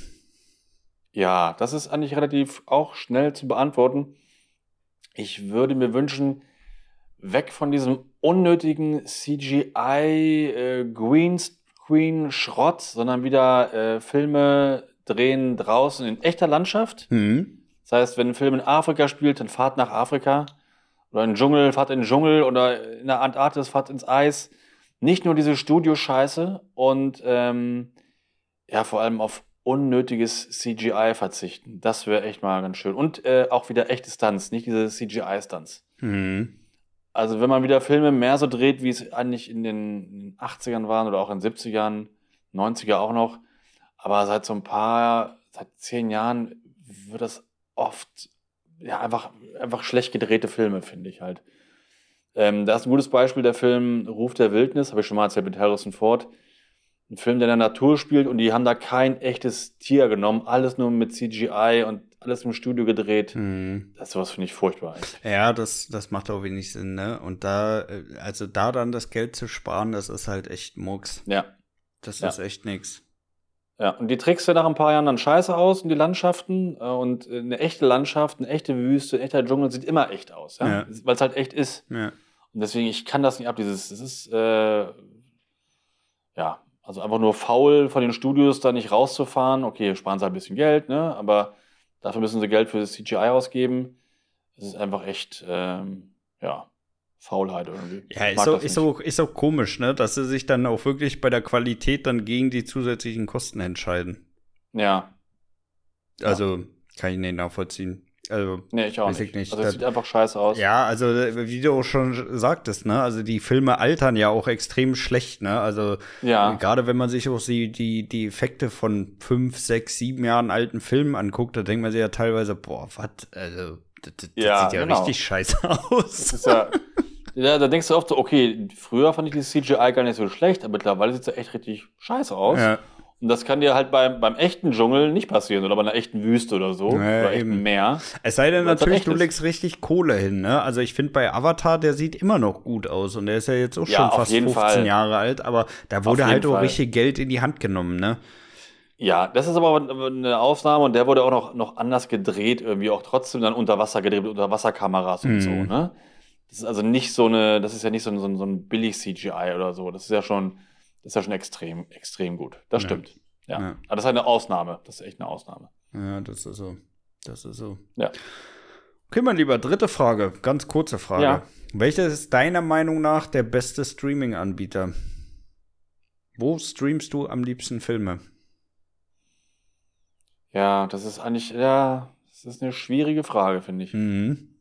Ja, das ist eigentlich relativ auch schnell zu beantworten. Ich würde mir wünschen, weg von diesem unnötigen CGI äh, Greenscreen Schrott, sondern wieder äh, Filme drehen draußen in echter Landschaft. Hm. Das heißt, wenn ein Film in Afrika spielt, dann fahrt nach Afrika. Oder in den Dschungel, fahrt in den Dschungel. Oder in der Antarktis, fahrt ins Eis. Nicht nur diese Studioscheiße und ähm, ja, vor allem auf unnötiges CGI verzichten. Das wäre echt mal ganz schön. Und äh, auch wieder echte Stunts, nicht diese CGI-Stunts. Hm. Also wenn man wieder Filme mehr so dreht, wie es eigentlich in den, in den 80ern waren oder auch in den 70ern, 90er auch noch. Aber seit so ein paar, seit zehn Jahren wird das oft ja einfach, einfach schlecht gedrehte Filme, finde ich halt. Ähm, da ist ein gutes Beispiel der Film Ruf der Wildnis, habe ich schon mal erzählt mit Harrison Ford. Ein Film, der in der Natur spielt und die haben da kein echtes Tier genommen, alles nur mit CGI und alles im Studio gedreht. Hm. Das sowas finde ich furchtbar. eigentlich. Ja, das, das macht auch wenig Sinn, ne? Und da, äh, also da dann das Geld zu sparen, das ist halt echt Mucks. Ja. Das Ja. ist echt nix. Ja, und die trickst du nach ein paar Jahren dann scheiße aus und die Landschaften. Äh, und äh, eine echte Landschaft, eine echte Wüste, ein echter Dschungel sieht immer echt aus, ja? Ja. weil es halt echt ist. Ja. Und deswegen, ich kann das nicht ab. Dieses, das ist, äh, ja, also einfach nur faul von den Studios da nicht rauszufahren. Okay, sparen sie halt ein bisschen Geld, ne? Aber dafür müssen sie Geld für das CGI ausgeben. Das ist einfach echt, ähm, ja, Faulheit irgendwie. Ja, ist auch, das ist, nicht. auch, ist auch komisch, ne? Dass sie sich dann auch wirklich bei der Qualität dann gegen die zusätzlichen Kosten entscheiden. Ja, Also, kann ich nicht nachvollziehen. Also, nee, ich auch Weiß ich nicht. nicht. Also, Das- sieht einfach scheiße aus. ja, also, wie du auch schon sagtest, ne? Also, die Filme altern ja auch extrem schlecht, ne? Also, Ja. gerade wenn man sich auch die, die, die Effekte von fünf, sechs, sieben Jahren alten Filmen anguckt, da denkt man sich ja teilweise, boah, was, also, das, das Ja, sieht ja genau. richtig scheiße Das aus. ist ja, ja, da denkst du oft so, okay, früher fand ich dieses CGI gar nicht so schlecht, aber mittlerweile sieht es ja echt richtig scheiße aus. Ja. Und das kann dir halt beim, beim echten Dschungel nicht passieren oder bei einer echten Wüste oder so. Ja, oder echten eben. Meer. Es sei denn halt natürlich, du legst richtig Kohle hin, ne? Also ich finde bei Avatar, der sieht immer noch gut aus und der ist ja jetzt auch Ja, schon fast jeden 15 Fall. Jahre alt, aber da wurde halt auch Fall. richtig Geld in die Hand genommen, ne? Ja, das ist aber eine Ausnahme und der wurde auch noch, noch anders gedreht, irgendwie auch trotzdem dann unter Wasser gedreht, mit Unterwasserkameras und Mhm. so, ne? Das ist also nicht so eine, das ist ja nicht so ein, so ein, so ein billig CGI oder so. Das ist ja schon, das ist ja schon extrem, extrem gut. Das Ja. stimmt. Ja. Ja. Aber das ist eine Ausnahme. Das ist echt eine Ausnahme. Ja, das ist so. Das ist so. Ja. Okay, mein Lieber, dritte Frage, ganz kurze Frage. Ja. Welcher ist deiner Meinung nach der beste Streaming-Anbieter? Wo streamst du am liebsten Filme? Ja, das ist eigentlich, ja, das ist eine schwierige Frage, finde ich. Mhm.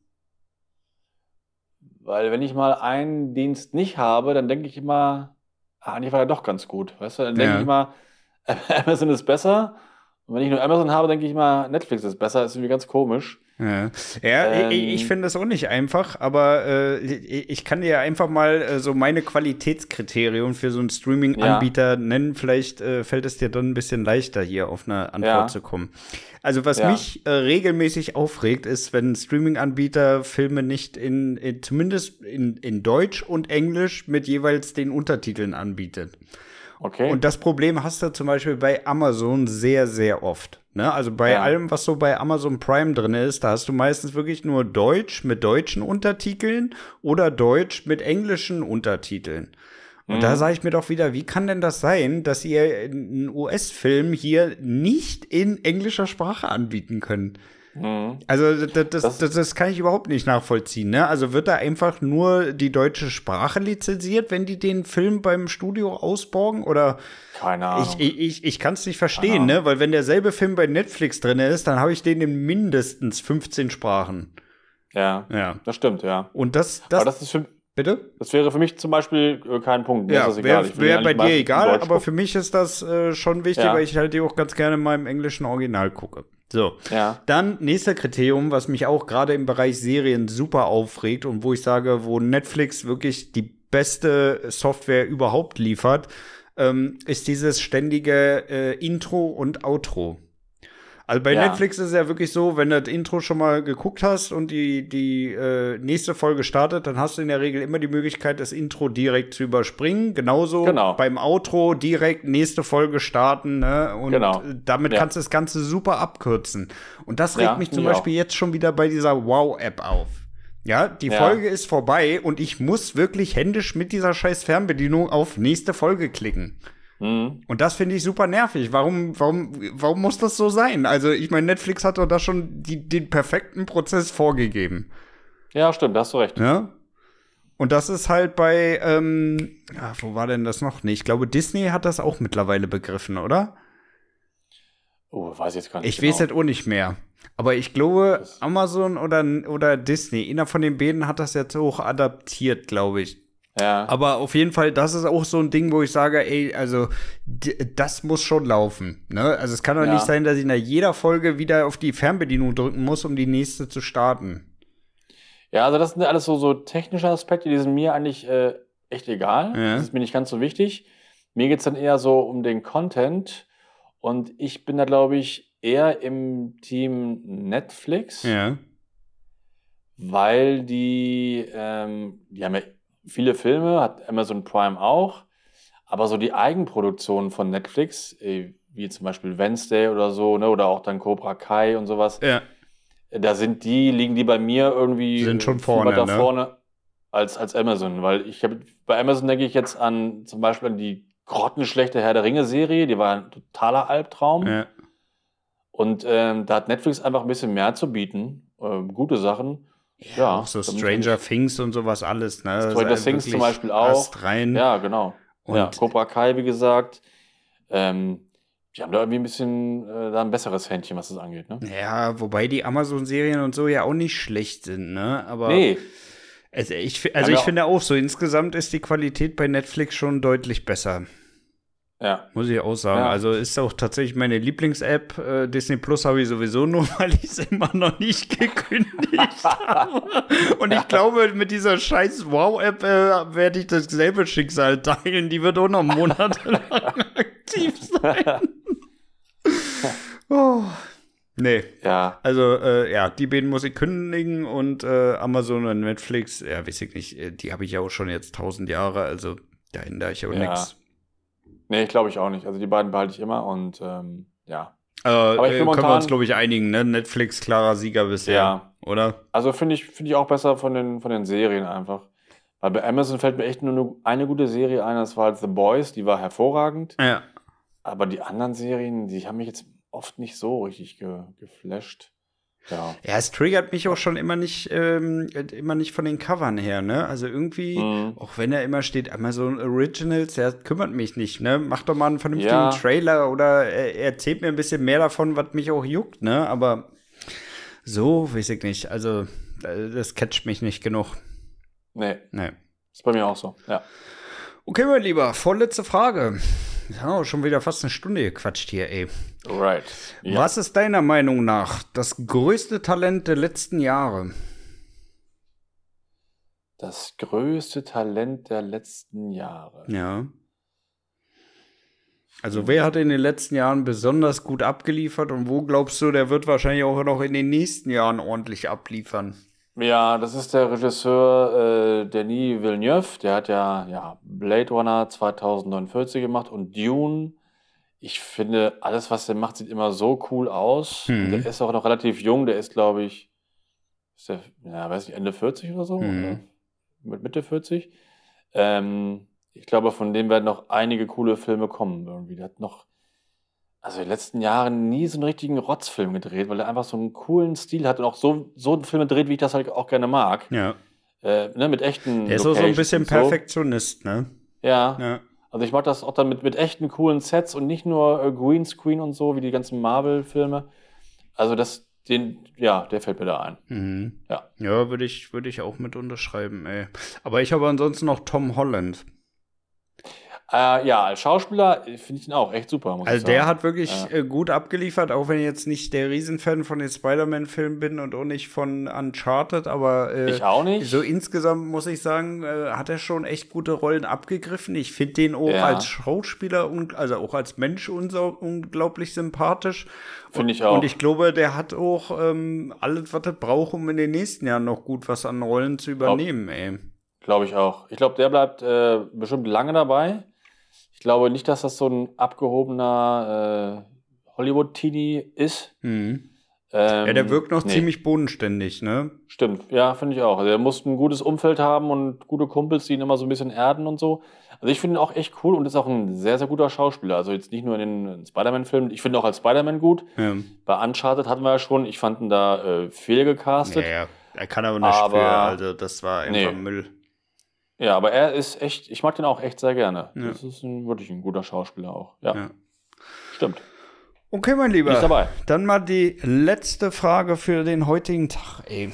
Weil wenn ich mal einen Dienst nicht habe, dann denke ich immer, ah, eigentlich war er doch ganz gut. Weißt du, dann denke Ja. ich immer, Amazon ist besser. Und wenn ich nur Amazon habe, denke ich immer, Netflix ist besser. ist irgendwie ganz komisch. Ja, ja Ähm, ich, ich finde das auch nicht einfach, aber äh, ich kann dir einfach mal äh, so meine Qualitätskriterien für so einen Streaming-Anbieter nennen. Vielleicht äh, fällt es dir dann ein bisschen leichter, hier auf eine Antwort Ja. zu kommen. Also, was Ja. mich äh, regelmäßig aufregt, ist, wenn Streaming-Anbieter Filme nicht in, in zumindest in, in Deutsch und Englisch mit jeweils den Untertiteln anbietet. Okay. Und das Problem hast du zum Beispiel bei Amazon sehr, sehr oft. Ne? Also bei Ja. allem, was so bei Amazon Prime drin ist, da hast du meistens wirklich nur Deutsch mit deutschen Untertiteln oder Deutsch mit englischen Untertiteln. Und da sage ich mir doch wieder, wie kann denn das sein, dass ihr einen US-Film hier nicht in englischer Sprache anbieten könnt? Mhm. Also das, das, Das- das, kann ich überhaupt nicht nachvollziehen. Ne? Also wird da einfach nur die deutsche Sprache lizenziert, wenn die den Film beim Studio ausborgen? Oder Keine Ahnung. ich, ich, ich, kann es nicht verstehen, ne? Weil wenn derselbe Film bei Netflix drin ist, dann habe ich den in mindestens 15 Sprachen. ja, Ja. das stimmt, ja. Und das, das, Aber das ist für, bitte? das wäre für mich zum Beispiel äh, kein Punkt. Mir Ja, wäre wär bei dir egal, aber für mich ist das äh, schon wichtig, Ja. weil ich halt die auch ganz gerne mal im englischen Original gucke. So. Ja. Dann nächster Kriterium, was mich auch gerade im Bereich Serien super aufregt und wo ich sage, wo Netflix wirklich die beste Software überhaupt liefert, ähm, ist dieses ständige äh, Intro und Outro. Also bei Ja. Netflix ist es ja wirklich so, wenn du das Intro schon mal geguckt hast und die, die äh, nächste Folge startet, dann hast du in der Regel immer die Möglichkeit, das Intro direkt zu überspringen. Genauso Genau. beim Outro direkt nächste Folge starten. Ne? Und Genau. damit Ja. kannst du das Ganze super abkürzen. Und das regt Ja, mich zum Beispiel jetzt schon wieder bei dieser Wow-App auf. Ja, die. Folge ist vorbei und ich muss wirklich händisch mit dieser scheiß Fernbedienung auf nächste Folge klicken. Mhm. Und das finde ich super nervig. Warum, warum, warum muss das so sein? Also, ich meine, Netflix hat doch da schon die, den perfekten Prozess vorgegeben. ja, stimmt, da hast du recht. Ja? Und das ist halt bei, ähm, ja, wo war denn das noch? Nee, ich glaube, Disney hat das auch mittlerweile begriffen, oder? Oh, weiß ich jetzt gar nicht. Ich weiß genau. das auch nicht mehr. Aber ich glaube, Amazon oder, oder Disney, einer von den beiden hat das jetzt auch adaptiert, glaube ich. Ja. Aber auf jeden Fall, das ist auch so ein Ding, wo ich sage, ey, also das muss schon laufen. Ne? Also es kann doch Ja. nicht sein, dass ich nach jeder Folge wieder auf die Fernbedienung drücken muss, um die nächste zu starten. Ja, also das sind alles so, so technische Aspekte, die sind mir eigentlich äh, echt egal. Ja. Das ist mir nicht ganz so wichtig. Mir geht es dann eher so um den Content. Und ich bin da, glaube ich, eher im Team Netflix, Ja. weil die, ähm, die haben ja viele Filme, hat Amazon Prime auch. Aber so die Eigenproduktionen von Netflix, äh, wie zum Beispiel Wednesday oder so, ne, oder auch dann Cobra Kai und sowas, Ja. da sind die, liegen die bei mir irgendwie Sind schon vorne, weiter ne? vorne als, als Amazon. Weil ich habe bei Amazon denke ich jetzt an zum Beispiel an die grottenschlechte Herr der Ringe-Serie, die war ein totaler Albtraum. ja. Und ähm, da hat Netflix einfach ein bisschen mehr zu bieten. Ähm, gute Sachen. Ja, auch so Stranger Things und sowas alles, ne? Stranger ist Things wirklich zum Beispiel auch. Rein. Ja, genau. Und ja, Cobra Kai, wie gesagt. Ähm, die haben da irgendwie ein bisschen äh, da ein besseres Händchen, was das angeht. Ne? ja, wobei die Amazon-Serien und so ja auch nicht schlecht sind, ne? Aber Nee, also ich, also Ja, ich ja. finde auch so, insgesamt ist die Qualität bei Netflix schon deutlich besser. Ja. Muss ich auch sagen. Ja. Also ist auch tatsächlich meine Lieblings-App. Äh, Disney Plus habe ich sowieso nur, weil ich es immer noch nicht gekündigt habe. Und ich glaube, mit dieser scheiß Wow-App äh, werde ich dasselbe Schicksal teilen. Die wird auch noch monatelang aktiv sein. oh. Nee. Ja, Also, äh, ja, die beiden muss ich kündigen und äh, Amazon und Netflix, ja, weiß ich nicht, äh, die habe ich ja auch schon jetzt tausend Jahre, also da ändere ich auch Ja. nichts. Nee, glaube ich auch nicht. Also die beiden behalte ich immer und ähm, ja. Äh, Aber ich äh, können wir uns, glaube ich, einigen, ne? Netflix klarer Sieger bisher, Ja. oder? Also finde ich, finde ich auch besser von den, von den Serien einfach. Weil bei Amazon fällt mir echt nur eine, eine gute Serie ein, das war halt The Boys, die war hervorragend. Ja. Aber die anderen Serien, die haben mich jetzt oft nicht so richtig ge, geflasht. Ja. Ja, es triggert mich auch schon immer nicht, ähm, äh, immer nicht von den Covern her, ne? Also irgendwie, Mhm. auch wenn er immer steht, Amazon Originals, der kümmert mich nicht, ne? Mach doch mal einen vernünftigen Ja. Trailer oder äh, erzählt mir ein bisschen mehr davon, was mich auch juckt, ne? Aber so, weiß ich nicht. Also, das catcht mich nicht genug. Nee, Nee. ist bei mir auch so. Ja. Okay, mein Lieber, vorletzte Frage. Ja, schon wieder fast eine Stunde gequatscht hier, ey. Right. Ja. Was ist deiner Meinung nach das größte Talent der letzten Jahre? Das größte Talent der letzten Jahre. Ja. Also wer hat in den letzten Jahren besonders gut abgeliefert und wo glaubst du, der wird wahrscheinlich auch noch in den nächsten Jahren ordentlich abliefern? Ja, das ist der Regisseur äh, Denis Villeneuve. Der hat ja, ja Blade Runner 2049 gemacht und Dune. Ich finde, alles, was der macht, sieht immer so cool aus. Mhm. Der ist auch noch relativ jung. Der ist, glaube ich, ist der, ja, weiß nicht, Ende 40 oder so? Mhm. Oder mit Mitte 40. Ähm, Ich glaube, von dem werden noch einige coole Filme kommen. Irgendwie. Der hat noch, also in den letzten Jahren nie so einen richtigen Rotzfilm gedreht, weil er einfach so einen coolen Stil hat und auch so, so einen Film dreht, wie ich das halt auch gerne mag. Ja. Äh, ne, mit echten. Der ist auch so ein bisschen und so. Perfektionist, ne? Ja. Ja. Also ich mag das auch dann mit, mit echten coolen Sets und nicht nur äh, Greenscreen und so, wie die ganzen Marvel-Filme. Also das, den, ja, der fällt mir da ein. Mhm. Ja. Ja, würde ich, würde ich auch mit unterschreiben, ey. Aber ich habe ansonsten noch Tom Holland. Äh, ja, als Schauspieler finde ich ihn auch echt super, Also der hat wirklich Ja. äh, gut abgeliefert, auch wenn ich jetzt nicht der Riesenfan von den Spider-Man-Filmen bin und auch nicht von Uncharted, aber äh, Ich auch nicht. so insgesamt muss ich sagen, äh, hat er schon echt gute Rollen abgegriffen. Ich finde den auch Ja. als Schauspieler, und, also auch als Mensch unglaublich sympathisch. Finde ich auch. Und ich glaube, der hat auch ähm, alles, was er braucht, um in den nächsten Jahren noch gut was an Rollen zu übernehmen, ey. Glaube ich auch. Ich glaube, der bleibt äh, bestimmt lange dabei. Ich glaube nicht, dass das so ein abgehobener äh, Hollywood-Teenie ist. Mhm. Ähm, Ja, der wirkt noch nee, ziemlich bodenständig, ne? Stimmt, ja, finde ich auch. Also, der muss ein gutes Umfeld haben und gute Kumpels, die ihn immer so ein bisschen erden und so. Also ich finde ihn auch echt cool und ist auch ein sehr, sehr guter Schauspieler. Also jetzt nicht nur in den Spider-Man-Filmen. Ich finde auch als Spider-Man gut. Ja. Bei Uncharted hatten wir ja schon, ich fand ihn da äh, fehlgecastet. Ja, ja. Er kann aber nicht Aber- für, also das war einfach Nee. Müll. Ja, aber er ist echt, ich mag den auch echt sehr gerne. Ja. Das ist ein, wirklich ein guter Schauspieler auch. Ja, Ja. stimmt. Okay, mein Lieber. Bin ich dabei. Dann mal die letzte Frage für den heutigen Tag, ey.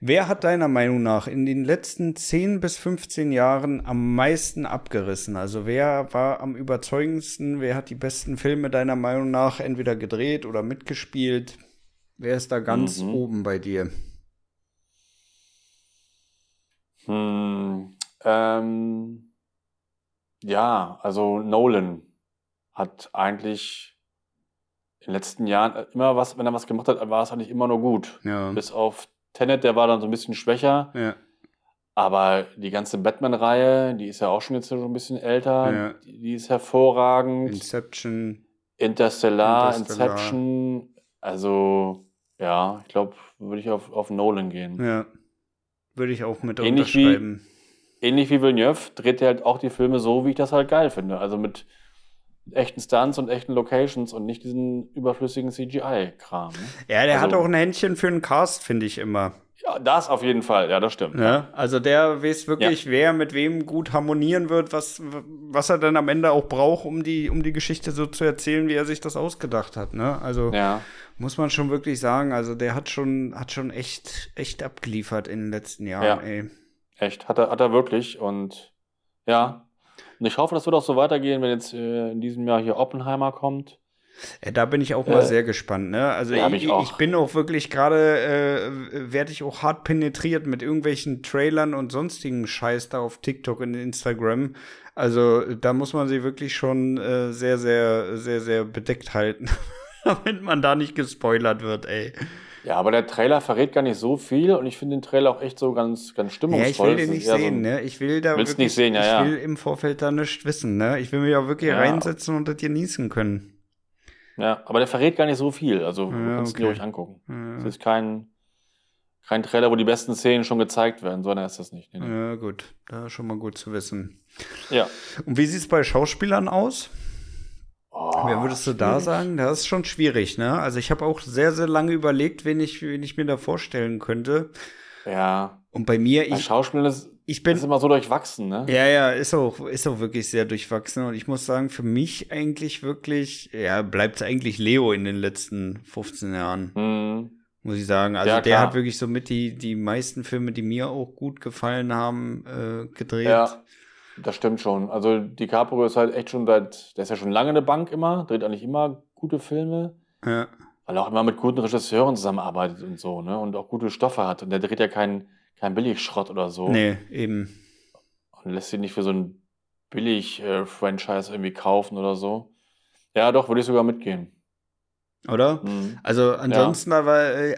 Wer hat deiner Meinung nach in den letzten 10 bis 15 Jahren am meisten abgerissen? Also wer war am überzeugendsten? Wer hat die besten Filme deiner Meinung nach entweder gedreht oder mitgespielt? Wer ist da ganz Mhm. oben bei dir? Hm, ähm, ja, also Nolan hat eigentlich in den letzten Jahren immer was, wenn er was gemacht hat, war es eigentlich immer nur gut. Ja. Bis auf Tenet, der war dann so ein bisschen schwächer. ja. Aber die ganze Batman-Reihe, die ist ja auch schon jetzt schon ein bisschen älter, Ja. die, die ist hervorragend. Inception. Interstellar, Interstellar. Inception, also ja, ich glaube, würde ich auf, auf Nolan gehen. Ja. Würde ich auch mit Ähnlich wie- unterschreiben. Ähnlich wie Villeneuve dreht er halt auch die Filme so, wie ich das halt geil finde. Also mit echten Stunts und echten Locations und nicht diesen überflüssigen CGI-Kram. Ne? Ja, der hat Also- auch ein Händchen für einen Cast, finde ich immer. Ja, das auf jeden Fall, ja, das stimmt. Ne? Also der weiß wirklich, wer mit wem gut harmonieren wird, was, was er dann am Ende auch braucht, um die, um die Geschichte so zu erzählen, wie er sich das ausgedacht hat. Ne? Also Ja, muss man schon wirklich sagen, also der hat schon, hat schon echt, echt abgeliefert in den letzten Jahren, Ja. ey. echt, hat er, hat er wirklich. Und ja, und ich hoffe, das wird auch so weitergehen, wenn jetzt äh, in diesem Jahr hier Oppenheimer kommt. Da bin ich auch mal Äh, sehr gespannt, ne? Also ja, ich, ich bin auch wirklich gerade, äh, werde ich auch hart penetriert mit irgendwelchen Trailern und sonstigen Scheiß da auf TikTok und Instagram. Also da muss man sie wirklich schon äh, sehr, sehr, sehr, sehr bedeckt halten, damit man da nicht gespoilert wird, ey. Ja, aber der Trailer verrät gar nicht so viel und ich finde den Trailer auch echt so ganz, ganz Ja, stimmungsvoll. ich will den nicht eher so sehen, ein- ne? Ich will da Willst wirklich, nicht sehen, ja, ich ja. will im Vorfeld da nichts wissen, ne? Ich will mich auch wirklich Ja. reinsetzen und das genießen können. Ja, aber der verrät gar nicht so viel. Also du Ja, kannst ihn okay. dir ruhig angucken. Ja. Es ist kein, kein Trailer, wo die besten Szenen schon gezeigt werden, sondern ist das nicht. Nee, nee. Ja, gut. Da ist schon mal gut zu wissen. Ja. Und wie sieht's bei Schauspielern aus? Oh, Wer würdest du da sagen? Das ist schon schwierig, ne? Also ich habe auch sehr, sehr lange überlegt, wen ich, wen ich mir da vorstellen könnte. Ja. Und bei mir, ich, Schauspielern ist, ich bin. ist immer so durchwachsen, ne? Ja, ja, ist auch, ist auch wirklich sehr durchwachsen. Und ich muss sagen, für mich eigentlich wirklich, ja, bleibt eigentlich Leo in den letzten 15 Jahren, Hm. muss ich sagen. Also Ja, der hat wirklich so mit die, die meisten Filme, die mir auch gut gefallen haben, äh, gedreht. Ja, das stimmt schon. Also DiCaprio ist halt echt schon seit, der ist ja schon lange eine Bank immer, dreht eigentlich immer gute Filme, Ja. weil er auch immer mit guten Regisseuren zusammenarbeitet und so, ne? Und auch gute Stoffe hat. Und der dreht ja keinen kein Billigschrott oder so. Nee, eben. Und lässt sich nicht für so ein Billig-Franchise irgendwie kaufen oder so. Ja, doch, würde ich sogar mitgehen. Oder? Mhm. Also ansonsten aber äh,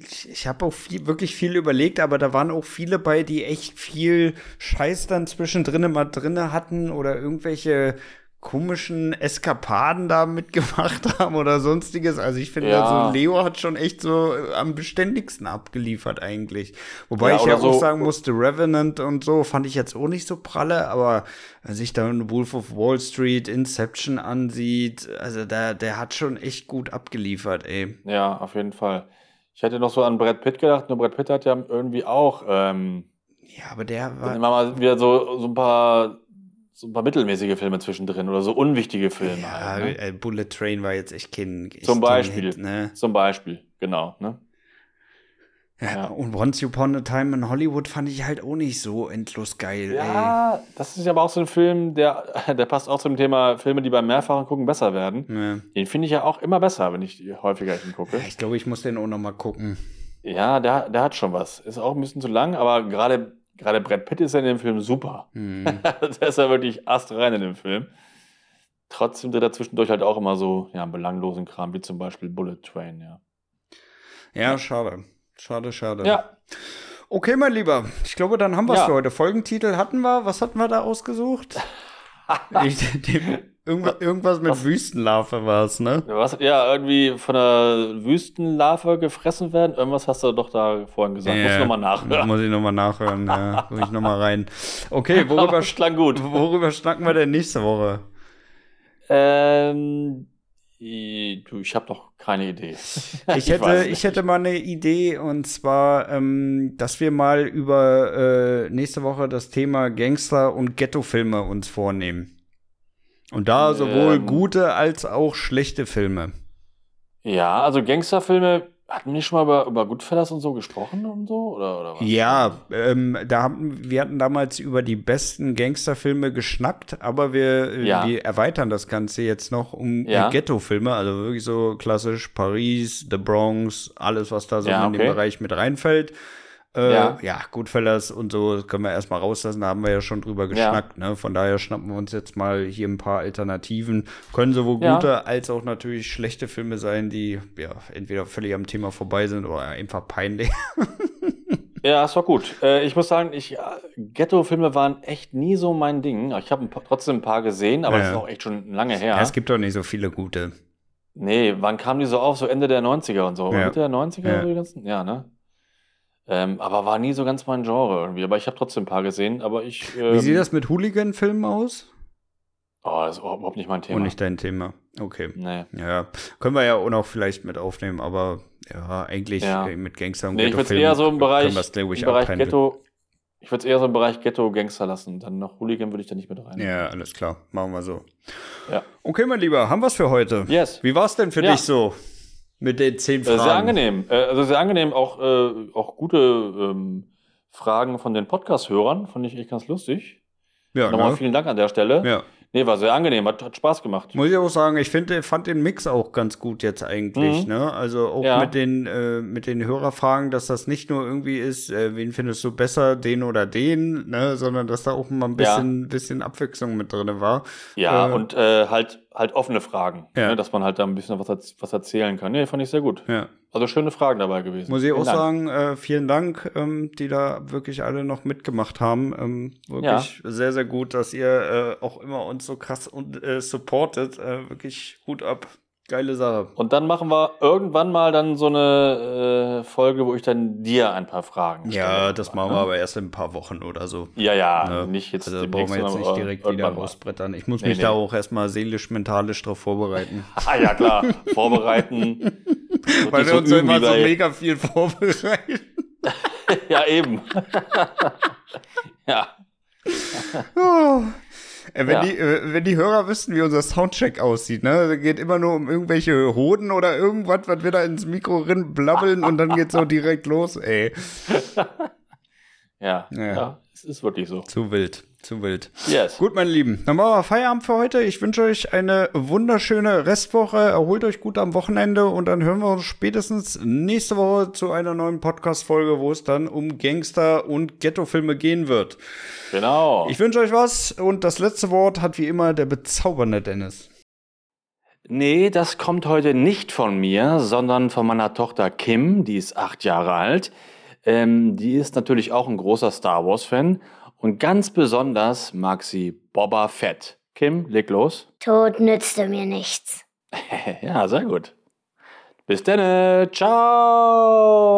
ich, ich habe auch viel, wirklich viel überlegt, aber da waren auch viele bei, die echt viel Scheiß dann zwischendrin mal drinne hatten oder irgendwelche komischen Eskapaden da mitgemacht haben oder sonstiges. Also ich finde, Ja. also Leo hat schon echt so äh, am beständigsten abgeliefert eigentlich. Wobei Ja, ich ja auch so- sagen musste, Revenant und so fand ich jetzt auch nicht so pralle, aber sich dann Wolf of Wall Street, Inception ansieht, also da, der hat schon echt gut abgeliefert, ey. Ja, auf jeden Fall. Ich hätte noch so an Brad Pitt gedacht, nur Brad Pitt hat ja irgendwie auch ähm, Ja, aber der war. immer mal wieder so, so ein paar so ein paar mittelmäßige Filme zwischendrin oder so unwichtige Filme. Ja, halt, ne? äh, Bullet Train war jetzt echt kein. Echt Zum Beispiel. Hit, ne? Zum Beispiel, genau. Ne? ja, Ja. Und Once Upon a Time in Hollywood fand ich halt auch nicht so endlos geil. Ja, das ist aber auch so ein Film, der, der passt auch zum Thema Filme, die beim mehrfachen Gucken besser werden. Ey. Ja. Den finde ich ja auch immer besser, wenn ich häufiger ihn gucke. Ich glaube, ich muss den auch noch mal gucken. Ja, der, der hat schon was. Ist auch ein bisschen zu lang, aber gerade gerade Brad Pitt ist ja in dem Film super. Hm. der ist ja wirklich astrein in dem Film. Trotzdem dreht er zwischendurch halt auch immer so ja, belanglosen Kram, wie zum Beispiel Bullet Train, ja. Ja, schade. Schade, schade. Ja, Okay, mein Lieber. Ich glaube, dann haben wir es Ja. für heute. Folgentitel hatten wir. Was hatten wir da ausgesucht? ich, die, irgendwas, irgendwas mit Was? Wüstenlarve war es, ne? was, ja, irgendwie von der Wüstenlarve gefressen werden. Irgendwas hast du doch da vorhin gesagt. Muss Ja, nochmal nachhören. Muss ich nochmal nachhören. ja, muss ich nochmal rein. Okay, worüber, klang gut. worüber schnacken wir denn nächste Woche? Ähm, du, ich habe noch keine Idee. Ich hätte, ich, hätte mal eine Idee und zwar, ähm, dass wir mal über äh, nächste Woche das Thema Gangster- und Ghetto-Filme uns vornehmen. Und da sowohl Ähm. gute als auch schlechte Filme. Ja, also Gangsterfilme, hatten wir nicht schon mal über, über Goodfellas und so gesprochen und so? Oder, oder was? Ja, ähm, da haben, wir hatten damals über die besten Gangsterfilme geschnackt, aber wir, äh, Ja. wir erweitern das Ganze jetzt noch um äh, Ja. Ghetto-Filme, also wirklich so klassisch Paris, The Bronx, alles, was da so Ja, in den okay. Bereich mit reinfällt. Äh, ja. Ja. Goodfellas und so können wir erstmal rauslassen, da haben wir ja schon drüber geschnackt. Ne? Von daher schnappen wir uns jetzt mal hier ein paar Alternativen. Können sowohl Ja. gute als auch natürlich schlechte Filme sein, die ja entweder völlig am Thema vorbei sind oder einfach peinlich. Ja, ist doch gut. Äh, ich muss sagen, ich, äh, Ghetto-Filme waren echt nie so mein Ding. Ich habe trotzdem ein paar gesehen, aber Ja. das ist auch echt schon lange her. Ja, es gibt doch nicht so viele gute. nee, wann kamen die so auf? So Ende der 90er und so. Ja. Mitte der 90er Ja. so die ganzen? Ja, ne? Ähm, aber war nie so ganz mein Genre irgendwie. Aber ich habe trotzdem ein paar gesehen. Aber ich. Ähm, Wie sieht das mit Hooligan-Filmen aus? Oh, das ist überhaupt nicht mein Thema. Und nicht dein Thema. Okay. Nee. Ja, können wir ja auch noch vielleicht mit aufnehmen, aber ja, eigentlich Ja. mit Gangster und Nee, ich würde eher so im Bereich, im Bereich. Ghetto. Ich würde es eher so im Bereich Ghetto-Gangster lassen. Dann noch Hooligan würde ich da nicht mit rein. Ja, alles klar. Machen wir so. Ja. Okay, mein Lieber, haben wir es für heute? Yes. Wie war es denn für Ja. dich so? Mit den zehn Äh, Fragen. Sehr angenehm. Äh, Also sehr angenehm, auch, äh, auch gute ähm, Fragen von den Podcast-Hörern. Fand ich echt ganz lustig. Ja, Nochmal ne? vielen Dank an der Stelle. ja. Nee, war sehr angenehm, hat, hat Spaß gemacht. Muss ich auch sagen, ich finde, fand den Mix auch ganz gut jetzt eigentlich, Mhm. ne? Also auch Ja. mit den äh, mit den Hörerfragen, dass das nicht nur irgendwie ist, äh, wen findest du besser, den oder den, ne, sondern dass da auch mal ein Ja. bisschen bisschen Abwechslung mit drin war. Ja, Äh, und äh, halt, halt offene Fragen, Ja. ne, dass man halt da ein bisschen was, was erzählen kann. Nee, fand ich sehr gut. Ja. Also schöne Fragen dabei gewesen. Muss ich Vielen auch Dank. sagen, äh, vielen Dank, ähm, die da wirklich alle noch mitgemacht haben. Ähm, wirklich sehr, sehr gut, dass ihr äh, auch immer uns so krass und, äh, supportet. Äh, wirklich Hut ab. Geile Sache. Und dann machen wir irgendwann mal dann so eine äh, Folge, wo ich dann dir ein paar Fragen stelle. Ja, das machen wir ne? aber erst in ein paar Wochen oder so. Ja, ja, Ne? nicht jetzt Also brauchen wir jetzt nicht direkt wieder rausbrettern. Ich muss Nee, mich nee. da auch erstmal seelisch, mentalisch drauf vorbereiten. Ah ja, klar. Vorbereiten. Weil wir so uns immer so mega viel vorbereiten. ja, eben. ja. Oh. Äh, wenn, Ja. die, äh, wenn die Hörer wüssten, wie unser Soundcheck aussieht, ne? Da geht immer nur um irgendwelche Hoden oder irgendwas, was wir da ins Mikro rin blabbeln und dann geht's so direkt los, ey. Ja. Ja. ja. es ist wirklich so. Zu wild, zu wild. Yes. Gut, meine Lieben, dann machen wir Feierabend für heute. Ich wünsche euch eine wunderschöne Restwoche. Erholt euch gut am Wochenende und dann hören wir uns spätestens nächste Woche zu einer neuen Podcast-Folge, wo es dann um Gangster- und Ghetto-Filme gehen wird. Genau. Ich wünsche euch was und das letzte Wort hat wie immer der bezaubernde Dennis. Nee, das kommt heute nicht von mir, sondern von meiner Tochter Kim, die ist acht Jahre alt. Ähm, die ist natürlich auch ein großer Star Wars-Fan und ganz besonders mag sie Boba Fett. Kim, leg los. Tod nützte mir nichts. ja, sehr gut. Bis dann. Ciao.